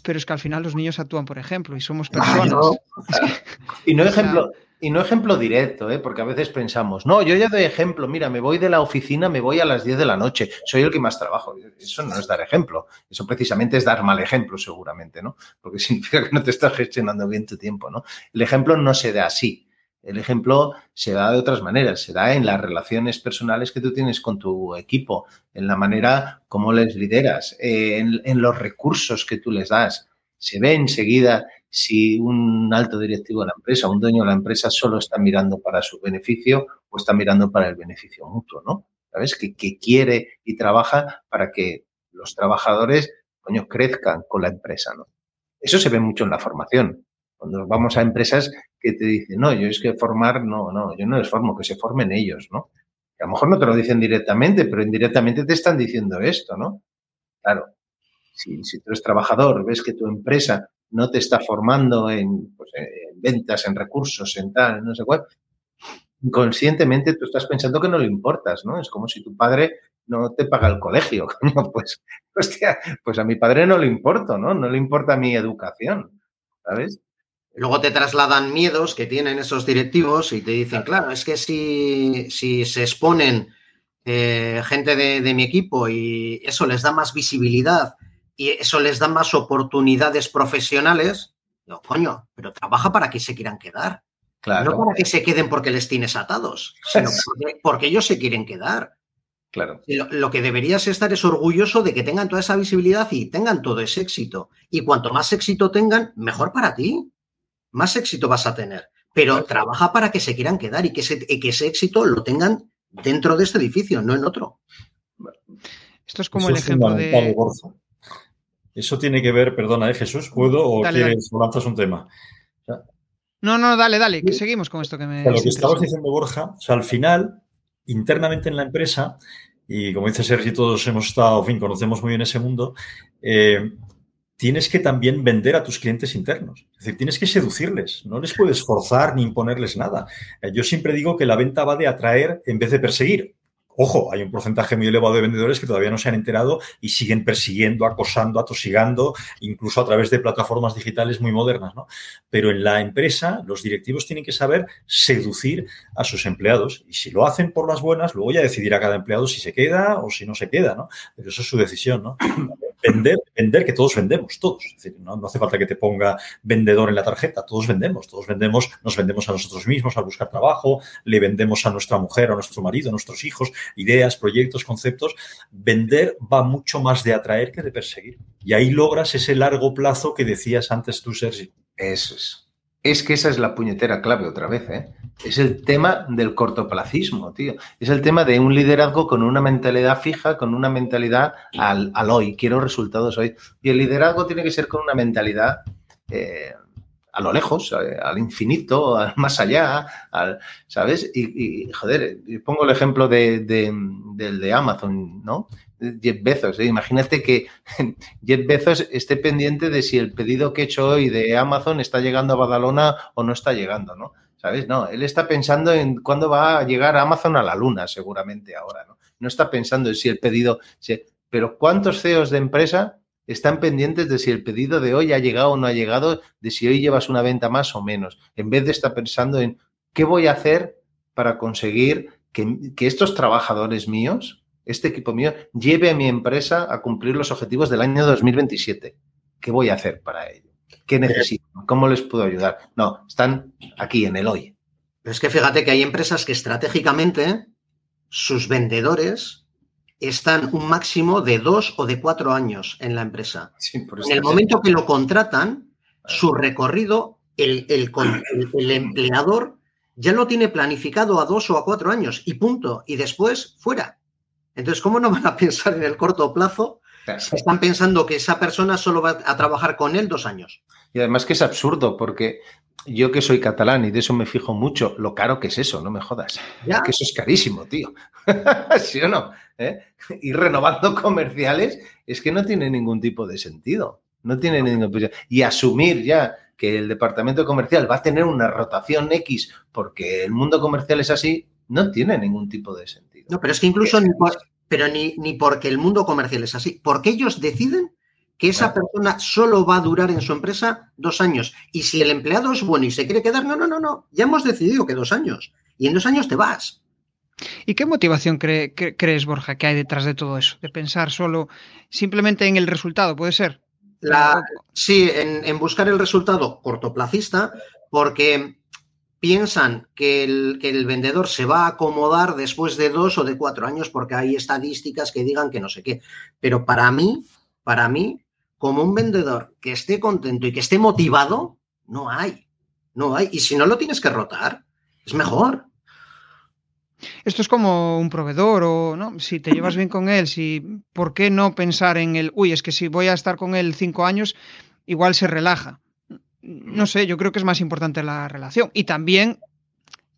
Pero es que al final los niños actúan, por ejemplo, y somos personas. y no ejemplo, y no ejemplo directo, ¿eh? porque a veces pensamos, no, yo ya doy ejemplo, mira, me voy de la oficina, me voy a las 10 de la noche, soy el que más trabajo. Eso no es dar ejemplo, eso precisamente es dar mal ejemplo seguramente, ¿no? Porque significa que no te estás gestionando bien tu tiempo, ¿no? El ejemplo no se da así. El ejemplo se da de otras maneras, se da en las relaciones personales que tú tienes con tu equipo, en la manera como les lideras, en, en los recursos que tú les das. Se ve enseguida si un alto directivo de la empresa, un dueño de la empresa solo está mirando para su beneficio o está mirando para el beneficio mutuo, ¿no? ¿Sabes? Que, quiere y trabaja para que los trabajadores, coño, crezcan con la empresa, ¿no? Eso se ve mucho en la formación. Cuando vamos a empresas que te dicen, no, yo es que formar, no, no, yo no les formo, que se formen ellos, ¿no? a lo mejor no te lo dicen directamente, pero indirectamente te están diciendo esto, ¿no? Claro, si, si tú eres trabajador, ves que tu empresa no te está formando pues, en, ventas, en recursos, en tal, no sé cuál, inconscientemente tú estás pensando que no le importas, ¿no? Es como si tu padre no te paga el colegio, pues, hostia, pues a mi padre no le importa, ¿no? No le importa mi educación, ¿sabes? Luego te trasladan miedos que tienen esos directivos y te dicen, claro, es que si, si se exponen eh, gente de, de mi equipo y eso les da más visibilidad y eso les da más oportunidades profesionales, no, coño, pero trabaja para que se quieran quedar. Claro. No para que se queden porque les tienes atados, sino porque, ellos se quieren quedar. Claro. Lo, que deberías estar es orgulloso de que tengan toda esa visibilidad y tengan todo ese éxito. Y cuanto más éxito tengan, mejor para ti. Más éxito vas a tener. Pero trabaja para que se quieran quedar y que ese, que ese éxito lo tengan dentro de este edificio, no en otro. Esto es como el ejemplo de. Eso tiene que ver, perdona, ¿eh, Jesús? ¿Puedo o quieres o lanzas un tema? no, no, dale, dale, que seguimos con esto que me. lo que estabas diciendo, Borja, o sea, al final, internamente en la empresa, y como dice Sergi, todos hemos estado, en fin, conocemos muy bien ese mundo, eh, tienes que también vender a tus clientes internos. Es decir, tienes que seducirles, no les puedes forzar ni imponerles nada. Eh, yo siempre digo que la venta va de atraer en vez de perseguir. Ojo, hay un porcentaje muy elevado de vendedores que todavía no se han enterado y siguen persiguiendo, acosando, atosigando, incluso a través de plataformas digitales muy modernas, ¿no? Pero en la empresa, los directivos tienen que saber seducir a sus empleados. Y si lo hacen por las buenas, luego ya decidirá cada empleado si se queda o si no se queda, ¿no? Pero eso es su decisión, ¿no? Vender, vender que todos vendemos, todos. Es decir, ¿no? no hace falta que te ponga vendedor en la tarjeta, todos vendemos, todos vendemos, nos vendemos a nosotros mismos al buscar trabajo, le vendemos a nuestra mujer, a nuestro marido, a nuestros hijos ideas, proyectos, conceptos, vender va mucho más de atraer que de perseguir. Y ahí logras ese largo plazo que decías antes tú, Sergi. Eso es. Es que esa es la puñetera clave otra vez, ¿eh? Es el tema del cortoplacismo, tío. Es el tema de un liderazgo con una mentalidad fija, con una mentalidad al, hoy. Quiero resultados hoy. Y el liderazgo tiene que ser con una mentalidad eh, a lo lejos, al infinito, al más allá, al, ¿sabes? Y, joder, pongo el ejemplo de, del de Amazon, ¿no? Jeff Bezos. ¿eh? Imagínate que Jeff Bezos esté pendiente de si el pedido que he hecho hoy de Amazon está llegando a Badalona o no está llegando, ¿no? ¿Sabes? No, él está pensando en cuándo va a llegar Amazon a la luna, seguramente ahora, ¿no? No está pensando en si el pedido... Pero ¿cuántos CEOs de empresa están pendientes de si el pedido de hoy ha llegado o no ha llegado, de si hoy llevas una venta más o menos, en vez de estar pensando en qué voy a hacer para conseguir que, estos trabajadores míos, este equipo mío, lleve a mi empresa a cumplir los objetivos del año 2027. ¿Qué voy a hacer para ello? ¿Qué necesito? ¿Cómo les puedo ayudar? No, están aquí en el hoy. Pero es que fíjate que hay empresas que estratégicamente sus vendedores están un máximo de dos o de cuatro años en la empresa. en el momento que lo contratan, su recorrido, el, el, empleador ya lo tiene planificado a dos o a cuatro años y punto. Y después, fuera. Entonces, ¿cómo no van a pensar en el corto plazo si están pensando que esa persona solo va a trabajar con él dos años? Y además que es absurdo, porque yo que soy catalán y de eso me fijo mucho, lo caro que es eso, no me jodas. ¿Ya? que eso es carísimo, tío. ¿Sí o no? ¿Eh? Ir renovando comerciales es que no tiene ningún tipo de sentido. No tiene ningún Y asumir ya que el departamento comercial va a tener una rotación X porque el mundo comercial es así, no tiene ningún tipo de sentido. No, pero es que incluso ni, pero ni, ni porque el mundo comercial es así, porque ellos deciden que esa persona solo va a durar en su empresa dos años. Y si el empleado es bueno y se quiere quedar, no, no, no, no, ya hemos decidido que dos años. Y en dos años te vas. ¿Y qué motivación crees, Borja, que hay detrás de todo eso? De pensar solo simplemente en el resultado, ¿puede ser? La, sí, en, buscar el resultado cortoplacista, porque piensan que el, que el, vendedor se va a acomodar después de dos o de cuatro años, porque hay estadísticas que digan que no sé qué. Pero para mí, para mí, como un vendedor que esté contento y que esté motivado, no hay. No hay. Y si no lo tienes que rotar, es mejor. Esto es como un proveedor o no, si te llevas bien con él, si ¿por qué no pensar en el, uy, es que si voy a estar con él cinco años, igual se relaja? No sé, yo creo que es más importante la relación. Y también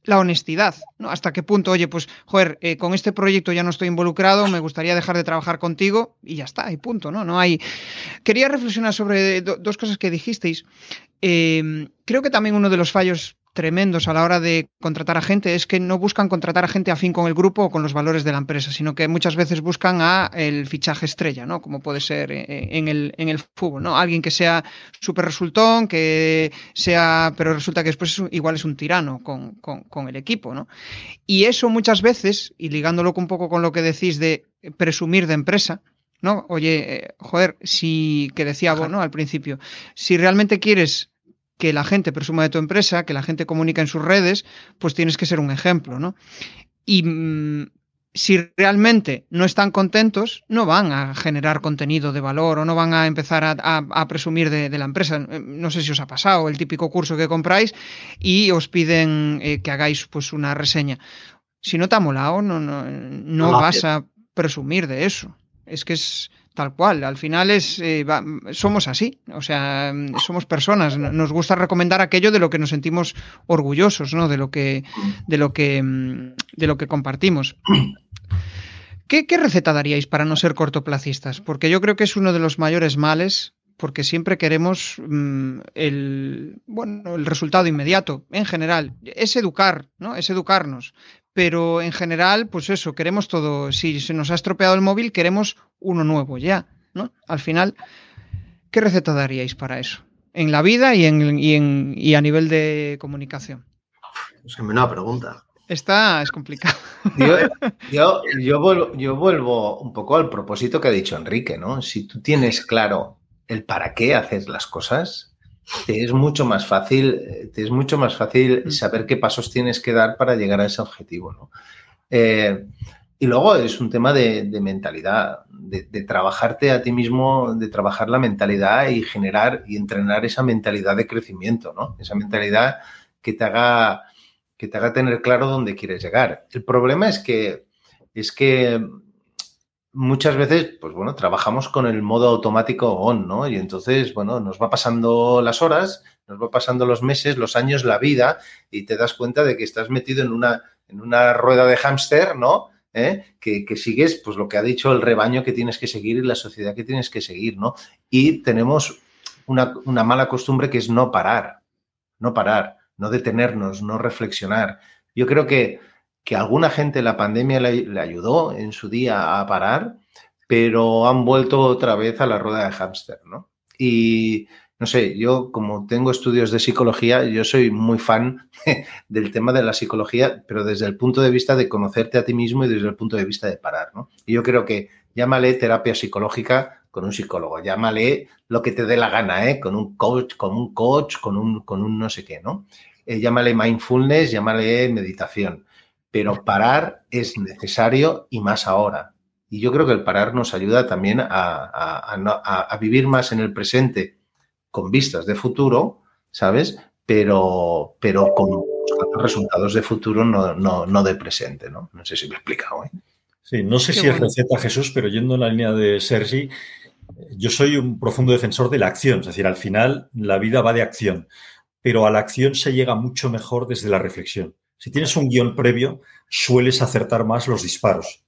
la honestidad, ¿no? Hasta qué punto, oye, pues, joder, eh, con este proyecto ya no estoy involucrado, me gustaría dejar de trabajar contigo y ya está, y punto, ¿no? No hay. Quería reflexionar sobre dos cosas que dijisteis. Eh, creo que también uno de los fallos tremendos a la hora de contratar a gente es que no buscan contratar a gente afín con el grupo o con los valores de la empresa, sino que muchas veces buscan a el fichaje estrella, ¿no? Como puede ser en el, en el fútbol, ¿no? Alguien que sea súper resultón, que sea, pero resulta que después igual es un tirano con, con, el equipo, ¿no? Y eso muchas veces, y ligándolo un poco con lo que decís de presumir de empresa, ¿no? Oye, eh, joder, si, que decía vos, ¿no? Al principio, si realmente quieres que la gente presuma de tu empresa, que la gente comunica en sus redes, pues tienes que ser un ejemplo, ¿no? Y mm, si realmente no están contentos, no van a generar contenido de valor o no van a empezar a, presumir de, la empresa. No sé si os ha pasado el típico curso que compráis y os piden eh, que hagáis pues una reseña. Si no te ha molado, no, no, no vas a presumir de eso. Es que es, Tal cual, al final es eh, somos así, o sea, somos personas, nos gusta recomendar aquello de lo que nos sentimos orgullosos, ¿no? De lo que de lo que de lo que compartimos. ¿Qué, ¿Qué receta daríais para no ser cortoplacistas? Porque yo creo que es uno de los mayores males porque siempre queremos mm, el, bueno, el resultado inmediato, en general. Es educar, ¿no? Es educarnos. Pero en general, pues eso, queremos todo. Si se nos ha estropeado el móvil, queremos uno nuevo ya, ¿no? Al final, ¿qué receta daríais para eso? En la vida y, en, y, en, y a nivel de comunicación. Es que me pregunta. Esta es complicado. Yo, yo, vuelvo, yo vuelvo un poco al propósito que ha dicho Enrique, ¿no? Si tú tienes claro el para qué haces las cosas, te es mucho más fácil, te es mucho más fácil mm. saber qué pasos tienes que dar para llegar a ese objetivo. ¿no? Eh, y luego es un tema de, mentalidad, de, trabajarte a ti mismo, de trabajar la mentalidad y generar y entrenar esa mentalidad de crecimiento, ¿no? Esa mentalidad que te haga, que te haga tener claro dónde quieres llegar. El problema es que, es que muchas veces, pues bueno, trabajamos con el modo automático on, ¿no? Y entonces, bueno, nos va pasando las horas, nos va pasando los meses, los años, la vida, y te das cuenta de que estás metido en una, en una rueda de hámster, ¿no? ¿Eh? Que, que, sigues, pues lo que ha dicho el rebaño que tienes que seguir y la sociedad que tienes que seguir, ¿no? Y tenemos una, una mala costumbre que es no parar, no parar, no detenernos, no reflexionar. Yo creo que que alguna gente la pandemia le, ayudó en su día a parar, pero han vuelto otra vez a la rueda de hámster, ¿no? Y no sé, yo como tengo estudios de psicología, yo soy muy fan del tema de la psicología, pero desde el punto de vista de conocerte a ti mismo y desde el punto de vista de parar, ¿no? Y yo creo que llámale terapia psicológica con un psicólogo, llámale lo que te dé la gana, ¿eh? Con un coach, con un coach, con un, con un no sé qué, ¿no? Eh, llámale mindfulness, llámale meditación pero parar es necesario y más ahora. Y yo creo que el parar nos ayuda también a, vivir más en el presente con vistas de futuro, ¿sabes? Pero, pero con resultados de futuro, no, no, de presente, ¿no? No sé si me he explicado. ¿eh? Sí, no sé si es receta Jesús, pero yendo en la línea de Sergi, yo soy un profundo defensor de la acción, es decir, al final la vida va de acción, pero a la acción se llega mucho mejor desde la reflexión. Si tienes un guion previo, sueles acertar más los disparos.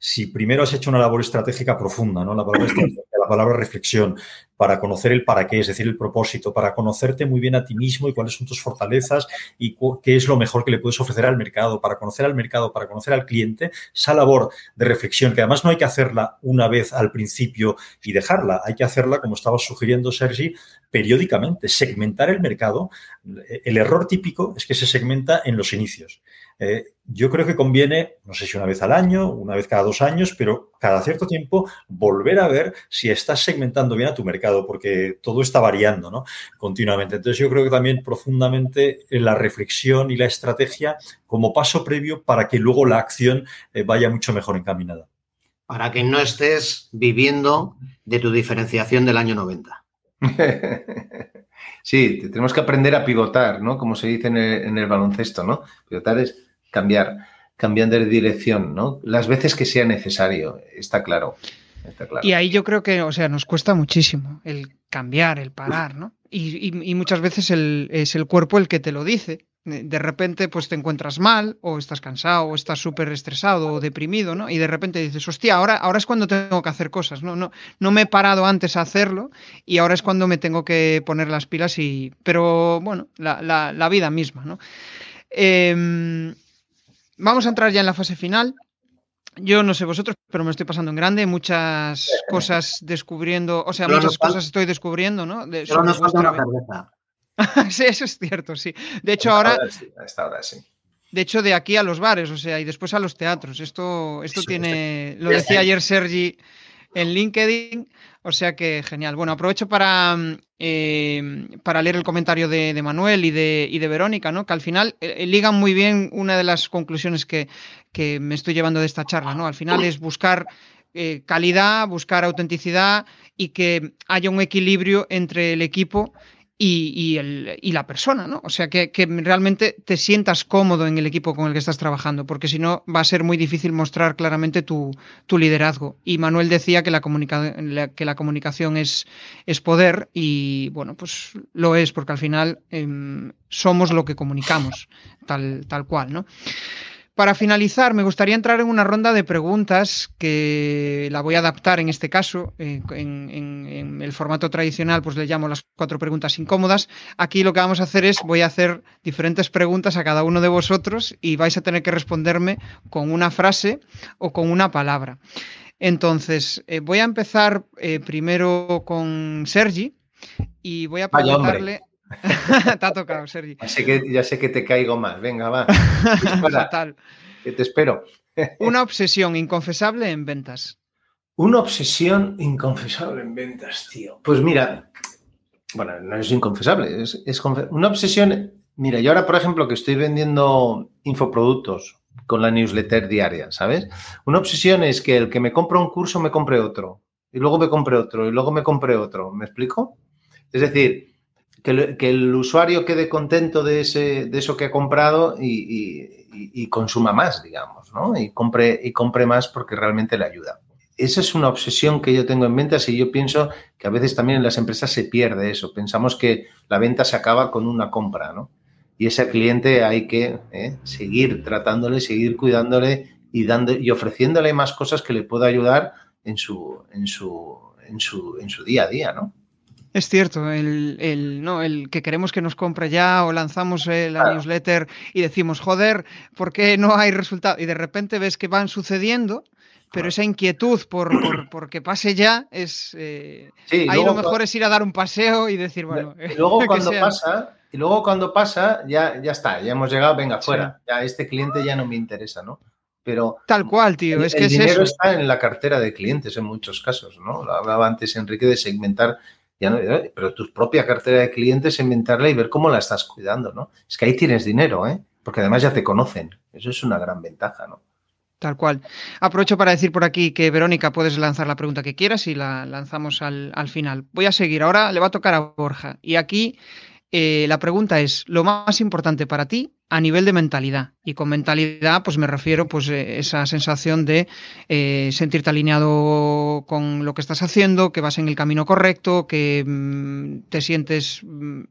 Si primero has hecho una labor estratégica profunda, ¿no? La palabra, la palabra reflexión, para conocer el para qué, es decir, el propósito, para conocerte muy bien a ti mismo y cuáles son tus fortalezas y qué es lo mejor que le puedes ofrecer al mercado, para conocer al mercado, para conocer al cliente, esa labor de reflexión, que además no hay que hacerla una vez al principio y dejarla, hay que hacerla, como estaba sugiriendo Sergi, periódicamente, segmentar el mercado. El error típico es que se segmenta en los inicios. Eh, yo creo que conviene, no sé si una vez al año, una vez cada dos años, pero cada cierto tiempo volver a ver si estás segmentando bien a tu mercado, porque todo está variando ¿no? continuamente. Entonces yo creo que también profundamente la reflexión y la estrategia como paso previo para que luego la acción eh, vaya mucho mejor encaminada. Para que no estés viviendo de tu diferenciación del año 90. Sí, tenemos que aprender a pivotar, ¿no? Como se dice en el, en el baloncesto, ¿no? Pivotar es cambiar, cambiando de dirección, ¿no? Las veces que sea necesario, está claro. Y ahí yo creo que, o sea, nos cuesta muchísimo el cambiar, el parar, ¿no? Y, muchas veces es el cuerpo el que te lo dice. De repente, pues te encuentras mal, o estás cansado, o estás súper estresado o deprimido, ¿no? Y de repente dices, hostia, ahora, ahora es cuando tengo que hacer cosas, ¿no? No, no me he parado antes a hacerlo y ahora es cuando me tengo que poner las pilas y. Pero bueno, la, la vida misma, ¿no? Eh, Vamos a entrar ya en la fase final. Yo no sé vosotros, pero me estoy pasando en grande, muchas cosas descubriendo, o sea, muchas cosas estoy descubriendo, ¿no? De, pero nos falta una cerveza. sí, eso es cierto, sí. De hecho, ahora. Hasta ahora sí. De hecho, de aquí a los bares, o sea, y después a los teatros. Esto, esto tiene. Lo decía ayer Sergi en LinkedIn. O sea que genial. Bueno, aprovecho para, mm, eh, para leer el comentario de, Manuel y de, y de, Verónica, ¿no? Que al final eh, ligan muy bien una de las conclusiones que, que, me estoy llevando de esta charla, ¿no? Al final es buscar eh, calidad, buscar autenticidad y que haya un equilibrio entre el equipo y, el, y, la persona, ¿no? O sea, que, realmente te sientas cómodo en el equipo con el que estás trabajando, porque si no va a ser muy difícil mostrar claramente tu, liderazgo. Y Manuel decía que la, que la comunicación es, es, poder y, bueno, pues lo es, porque al final em, somos lo que comunicamos, tal, tal cual, ¿no? Para finalizar, me gustaría entrar en una ronda de preguntas que la voy a adaptar en este caso. En, el formato tradicional, pues le llamo las cuatro preguntas incómodas. Aquí lo que vamos a hacer es, voy a hacer diferentes preguntas a cada uno de vosotros y vais a tener que responderme con una frase o con una palabra. Entonces, eh, voy a empezar eh, primero con Sergi y voy a preguntarle... te ha tocado, Sergi. Ya sé, que, ya sé que te caigo más. Venga, va. Total. Que te espero. Una obsesión inconfesable en ventas. Una obsesión inconfesable en ventas, tío. Pues mira, bueno, no es inconfesable, es, es una obsesión. Mira, yo ahora, por ejemplo, que estoy vendiendo infoproductos con la newsletter diaria, ¿sabes? Una obsesión es que el que me compra un curso me compre otro, y luego me compre otro, y luego me compre otro. ¿Me explico? Es decir, que, el usuario quede contento de, ese, de eso que ha comprado y, consuma más, digamos, ¿no? Y compre, y compre más porque realmente le ayuda. Esa es una obsesión que yo tengo en ventas y yo pienso que a veces también en las empresas se pierde eso. Pensamos que la venta se acaba con una compra, ¿no? Y ese cliente hay que ¿eh? seguir tratándole, seguir cuidándole y, dando, y ofreciéndole más cosas que le pueda ayudar en su, en su, en su, en su día a día, ¿no? Es cierto, el, no, el que queremos que nos compre ya o lanzamos eh, la newsletter y decimos, joder, ¿por qué no hay resultado? Y de repente ves que van sucediendo, pero esa inquietud por, por, que pase ya es... Eh, ahí lo mejor es ir a dar un paseo y decir, bueno... Y luego cuando pasa, y luego cuando pasa, ya, ya está, ya hemos llegado, venga, fuera, ya este cliente ya no me interesa, ¿no? Pero tal cual, tío, es que el dinero está en la cartera de clientes en muchos casos, ¿no? Lo hablaba antes Enrique de segmentar pero tu propia cartera de clientes, inventarla y ver cómo la estás cuidando, ¿no? Es que ahí tienes dinero, ¿eh? Porque además ya te conocen. Eso es una gran ventaja, ¿no? Tal cual. Aprovecho para decir por aquí que Verónica puedes lanzar la pregunta que quieras y la lanzamos al, final. Voy a seguir. Ahora le va a tocar a Borja. Y aquí eh, la pregunta es, lo más importante para ti a nivel de mentalidad. Y con mentalidad, pues me refiero pues eh, esa sensación de eh, sentirte alineado con lo que estás haciendo, que vas en el camino correcto, que mm, te sientes, mm,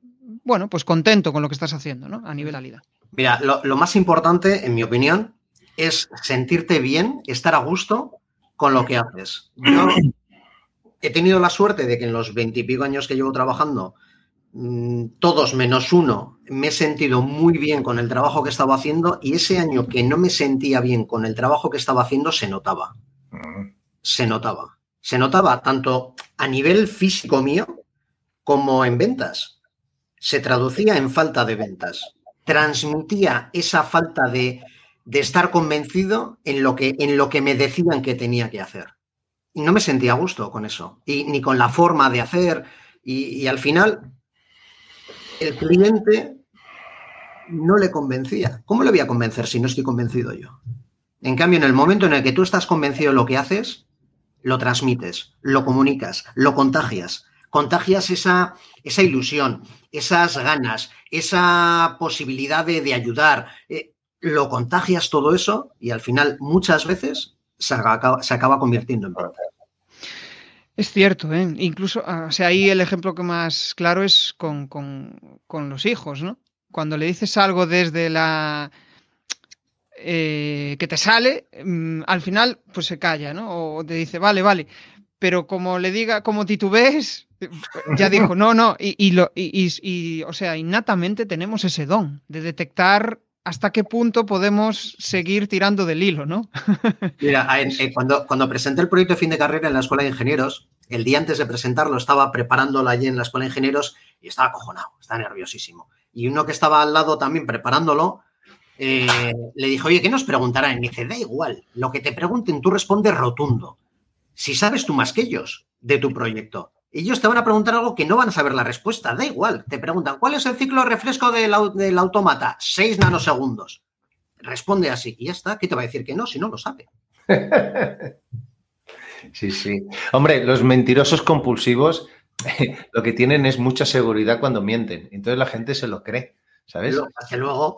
bueno, pues contento con lo que estás haciendo, ¿no? A nivel calidad. Mira, lo más importante, en mi opinión, es sentirte bien, estar a gusto con lo que haces. Yo he tenido la suerte de que en los veintipico años que llevo trabajando, todos menos uno, me he sentido muy bien con el trabajo que estaba haciendo y ese año que no me sentía bien con el trabajo que estaba haciendo se notaba. Se notaba. Se notaba tanto a nivel físico mío como en ventas. Se traducía en falta de ventas. Transmitía esa falta de, de estar convencido en lo que, en lo que me decían que tenía que hacer. Y no me sentía a gusto con eso, y, ni con la forma de hacer. Y, al final, el cliente no le convencía. ¿Cómo le voy a convencer si no estoy convencido yo? En cambio, en el momento en el que tú estás convencido de lo que haces, lo transmites, lo comunicas, lo contagias. Contagias esa, esa ilusión, esas ganas, esa posibilidad de, ayudar. Eh, lo contagias todo eso y al final muchas veces se acaba, convirtiendo en venta. Es cierto, ¿eh? incluso, ah, o sea, ahí el ejemplo que más claro es con, con, los hijos, ¿no? Cuando le dices algo desde la... Eh, que te sale, mm, al final pues se calla, ¿no? O te dice, vale, vale, pero como le diga, como titubees, ya dijo, no, no, y, y, lo, y, y, o sea, innatamente tenemos ese don de detectar hasta qué punto podemos seguir tirando del hilo, ¿no? Mira, cuando, cuando presenté el proyecto de fin de carrera en la Escuela de Ingenieros, el día antes de presentarlo estaba preparándolo allí en la Escuela de Ingenieros y estaba acojonado, estaba nerviosísimo. Y uno que estaba al lado también preparándolo, eh, le dijo, oye, ¿qué nos preguntarán? Y me dice, da igual, lo que te pregunten tú respondes rotundo. Si sabes tú más que ellos de tu proyecto, ellos te van a preguntar algo que no van a saber la respuesta. Da igual. Te preguntan, ¿cuál es el ciclo de refresco del, del autómata? Seis nanosegundos. Responde así y ya está. ¿Qué te va a decir que no si no lo sabe? Sí, sí. Hombre, los mentirosos compulsivos lo que tienen es mucha seguridad cuando mienten. Entonces la gente se lo cree. ¿Sabes? luego.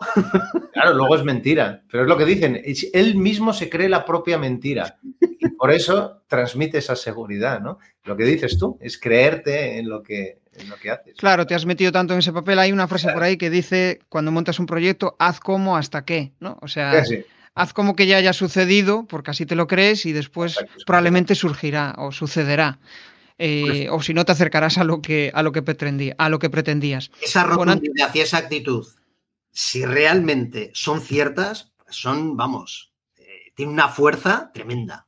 Claro, luego es mentira. Pero es lo que dicen. Él mismo se cree la propia mentira. Por eso transmite esa seguridad, ¿no? Lo que dices tú es creerte en lo que, en lo que haces. Claro, te has metido tanto en ese papel. Hay una frase por ahí que dice: cuando montas un proyecto, haz como hasta qué, ¿no? O sea. Haz como que ya haya sucedido, porque así te lo crees y después probablemente surgirá o sucederá. Eh, o si no te acercarás a lo que, a lo que, pretendía, a lo que pretendías. Esa rotundidad y esa actitud, si realmente son ciertas, son, vamos, eh, tiene una fuerza tremenda.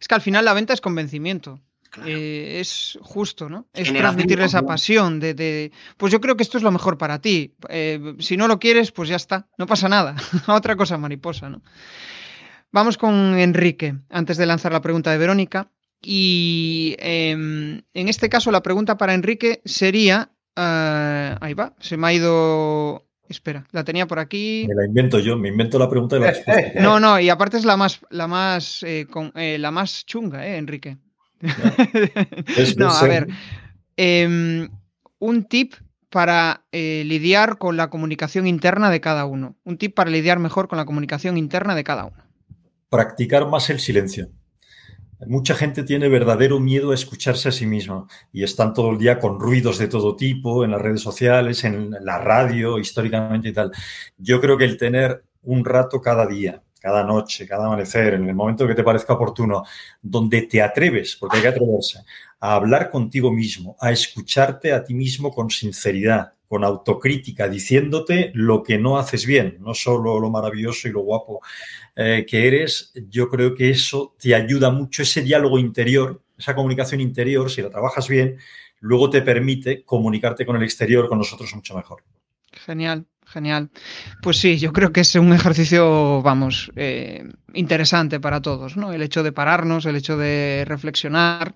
Es que al final la venta es convencimiento. Eh, es justo, ¿no? Es transmitir esa pasión de, Pues yo creo que esto es lo mejor para ti. si no lo quieres, pues ya está. No pasa nada. Otra cosa mariposa, ¿no? Vamos con Enrique, antes de lanzar la pregunta de Verónica. Y em, en este caso la pregunta para Enrique sería, eh, ahí va, se me ha ido, espera, la tenía por aquí. Me la invento yo, me invento la pregunta de la respuesta. No, no, y aparte es la más, la más, eh, eh, la más chunga, ¿eh, Enrique? no, a ver, em, un tip para lidiar con la comunicación interna de cada uno. Un tip para lidiar mejor con la comunicación interna de cada uno. Practicar más el silencio. Mucha gente tiene verdadero miedo a escucharse a sí misma y están todo el día con ruidos de todo tipo en las redes sociales, en la radio, históricamente y tal. Yo creo que el tener un rato cada día, cada noche, cada amanecer, en el momento que te parezca oportuno, donde te atreves, porque hay que atreverse, a hablar contigo mismo, a escucharte a ti mismo con sinceridad, con autocrítica, diciéndote lo que no haces bien, no solo lo maravilloso y lo guapo eh, que eres, yo creo que eso te ayuda mucho, ese diálogo interior, esa comunicación interior, si la trabajas bien, luego te permite comunicarte con el exterior, con nosotros mucho mejor. Genial, genial. Pues sí, yo creo que es un ejercicio, vamos, eh, interesante para todos, ¿no? El hecho de pararnos, el hecho de reflexionar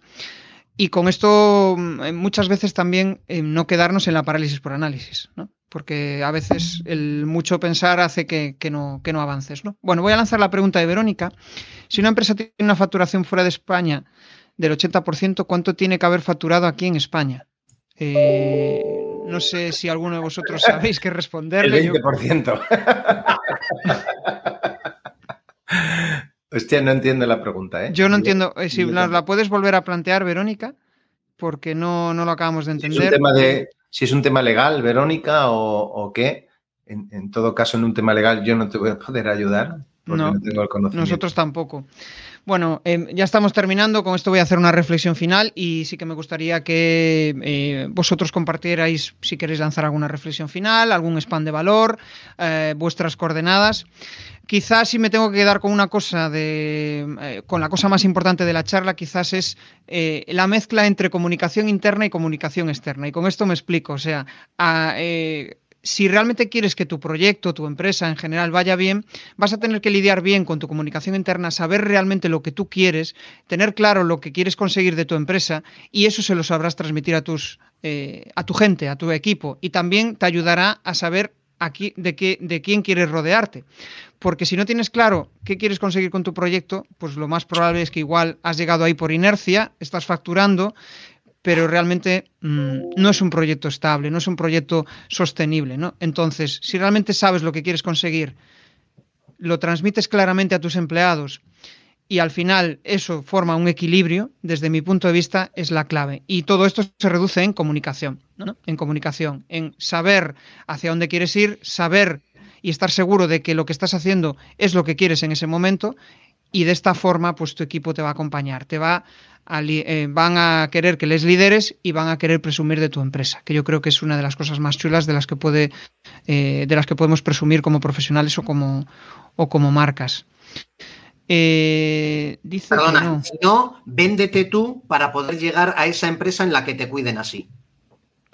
Y con esto mm, muchas veces también eh, no quedarnos en la parálisis por análisis, ¿no? porque a veces el mucho pensar hace que, no, que no avances. ¿no? Bueno, voy a lanzar la pregunta de Verónica. Si una empresa tiene una facturación fuera de España del 80%, ¿cuánto tiene que haber facturado aquí en España? Eh, no sé si alguno de vosotros sabéis qué responderle. El 20%. Hostia, no entiendo la pregunta, ¿eh? Yo no entiendo. Eh, si la, puedes volver a plantear, Verónica, porque no, no lo acabamos de entender. Si es un tema, de, si es un tema legal, Verónica, o, qué, en, todo caso, en un tema legal yo no te voy a poder ayudar. Porque no, tengo el conocimiento. nosotros tampoco. Bueno, em, ya estamos terminando. Con esto voy a hacer una reflexión final y sí que me gustaría que eh, vosotros compartierais, si queréis lanzar alguna reflexión final, algún spam de valor, eh, vuestras coordenadas. Quizás si me tengo que quedar con una cosa de, eh, con la cosa más importante de la charla, quizás es la mezcla entre comunicación interna y comunicación externa. Y con esto me explico. O sea, si realmente quieres que tu proyecto, tu empresa en general vaya bien, vas a tener que lidiar bien con tu comunicación interna, saber realmente lo que tú quieres, tener claro lo que quieres conseguir de tu empresa y eso se lo sabrás transmitir a, tus, eh, a tu gente, a tu equipo y también te ayudará a saber aquí de, qué, de quién quieres rodearte. Porque si no tienes claro qué quieres conseguir con tu proyecto, pues lo más probable es que igual has llegado ahí por inercia, estás facturando, pero realmente mm, no es un proyecto estable, no es un proyecto sostenible. ¿no? Entonces, si realmente sabes lo que quieres conseguir, lo transmites claramente a tus empleados y al final eso forma un equilibrio, desde mi punto de vista, es la clave. Y todo esto se reduce en comunicación, ¿no? en comunicación, en saber hacia dónde quieres ir, saber y estar seguro de que lo que estás haciendo es lo que quieres en ese momento y de esta forma pues tu equipo te va a acompañar, te va van a querer que les lideres y van a querer presumir de tu empresa, que yo creo que es una de las cosas más chulas de las que puede, eh, de las que podemos presumir como profesionales o como, o como marcas. Eh, dice no. si no, véndete tú para poder llegar a esa empresa en la que te cuiden así.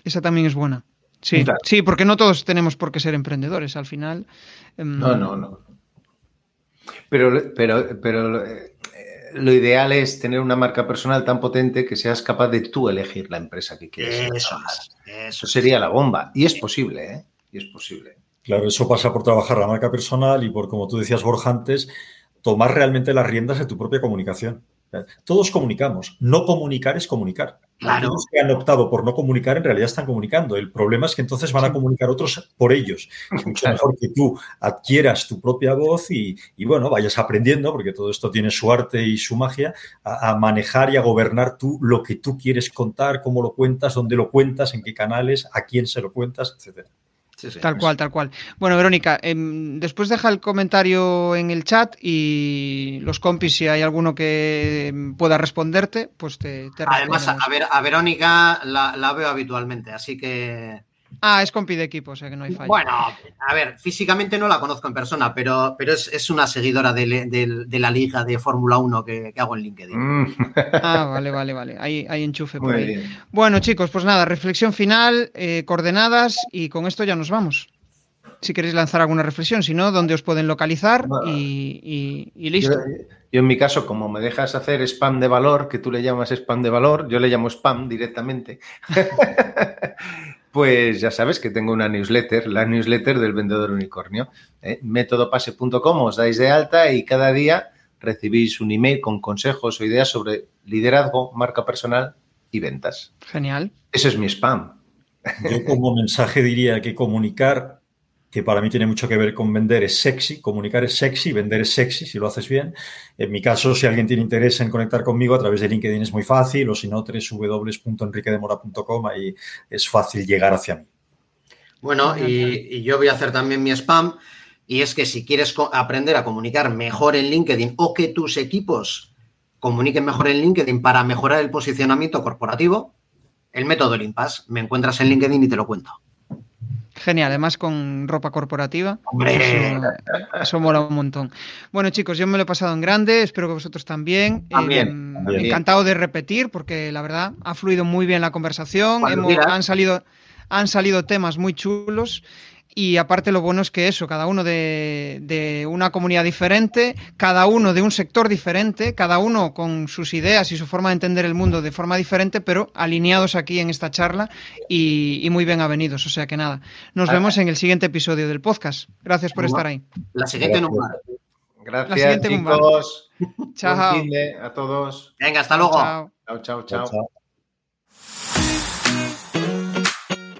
Esa también es buena. Sí, sí, porque no todos tenemos por qué ser emprendedores al final. Em, no, no, no. Pero, pero, pero lo ideal es tener una marca personal tan potente que seas capaz de tú elegir la empresa que quieres. Eso, eso sería la bomba. Y es posible, ¿eh? Y es posible. Claro, eso pasa por trabajar la marca personal y por, como tú decías, Borja, antes, tomar realmente las riendas de tu propia comunicación. Todos comunicamos. No comunicar es comunicar. Claro. Los que han optado por no comunicar en realidad están comunicando. El problema es que entonces van a comunicar otros por ellos. Es mucho mejor que tú adquieras tu propia voz y, bueno, vayas aprendiendo, porque todo esto tiene su arte y su magia, a, manejar y a gobernar tú lo que tú quieres contar, cómo lo cuentas, dónde lo cuentas, en qué canales, a quién se lo cuentas, etcétera tal cual, tal cual. Bueno, Verónica, em, después deja el comentario en el chat y los compis, si hay alguno que pueda responderte, pues te, Además, a, ver, a Verónica la, veo habitualmente, así que Ah, es compi de equipo, o sea que no hay fallo. Bueno, a ver, físicamente no la conozco en persona, pero, pero es, una seguidora de, la liga de Fórmula 1 que, hago en LinkedIn. Mm. Ah, vale, vale, vale. Hay, enchufe por ahí. Bueno, chicos, pues nada, reflexión final, eh, coordenadas y con esto ya nos vamos. Si queréis lanzar alguna reflexión, si no, dónde os pueden localizar y, listo. Yo, en mi caso, como me dejas hacer spam de valor, que tú le llamas spam de valor, yo le llamo spam directamente. Pues ya sabes que tengo una newsletter, la newsletter del vendedor unicornio. ¿eh? Métodopase.com os dais de alta y cada día recibís un email con consejos o ideas sobre liderazgo, marca personal y ventas. Genial. Ese es mi spam. Yo como mensaje diría que comunicar que para mí tiene mucho que ver con vender es sexy, comunicar es sexy, vender es sexy si lo haces bien. En mi caso, si alguien tiene interés en conectar conmigo a través de LinkedIn es muy fácil, o si no, www.enriquedemora.com, ahí es fácil llegar hacia mí. Bueno, y, yo voy a hacer también mi spam, y es que si quieres aprender a comunicar mejor en LinkedIn o que tus equipos comuniquen mejor en LinkedIn para mejorar el posicionamiento corporativo, el método Limpas. Me encuentras en LinkedIn y te lo cuento. Genial, además con ropa corporativa. Eso, mola un montón. Bueno, chicos, yo me lo he pasado en grande, espero que vosotros también. También. Encantado de repetir, porque la verdad ha fluido muy bien la conversación. han, salido, han salido temas muy chulos. Y aparte lo bueno es que eso, cada uno de, una comunidad diferente, cada uno de un sector diferente, cada uno con sus ideas y su forma de entender el mundo de forma diferente, pero alineados aquí en esta charla y, muy bien avenidos. O sea que nada, nos ah. vemos en el siguiente episodio del podcast. Gracias por estar ahí. La siguiente Gracias, Gracias chicos. Chao. a todos. Venga, hasta luego. chao, chao. chao.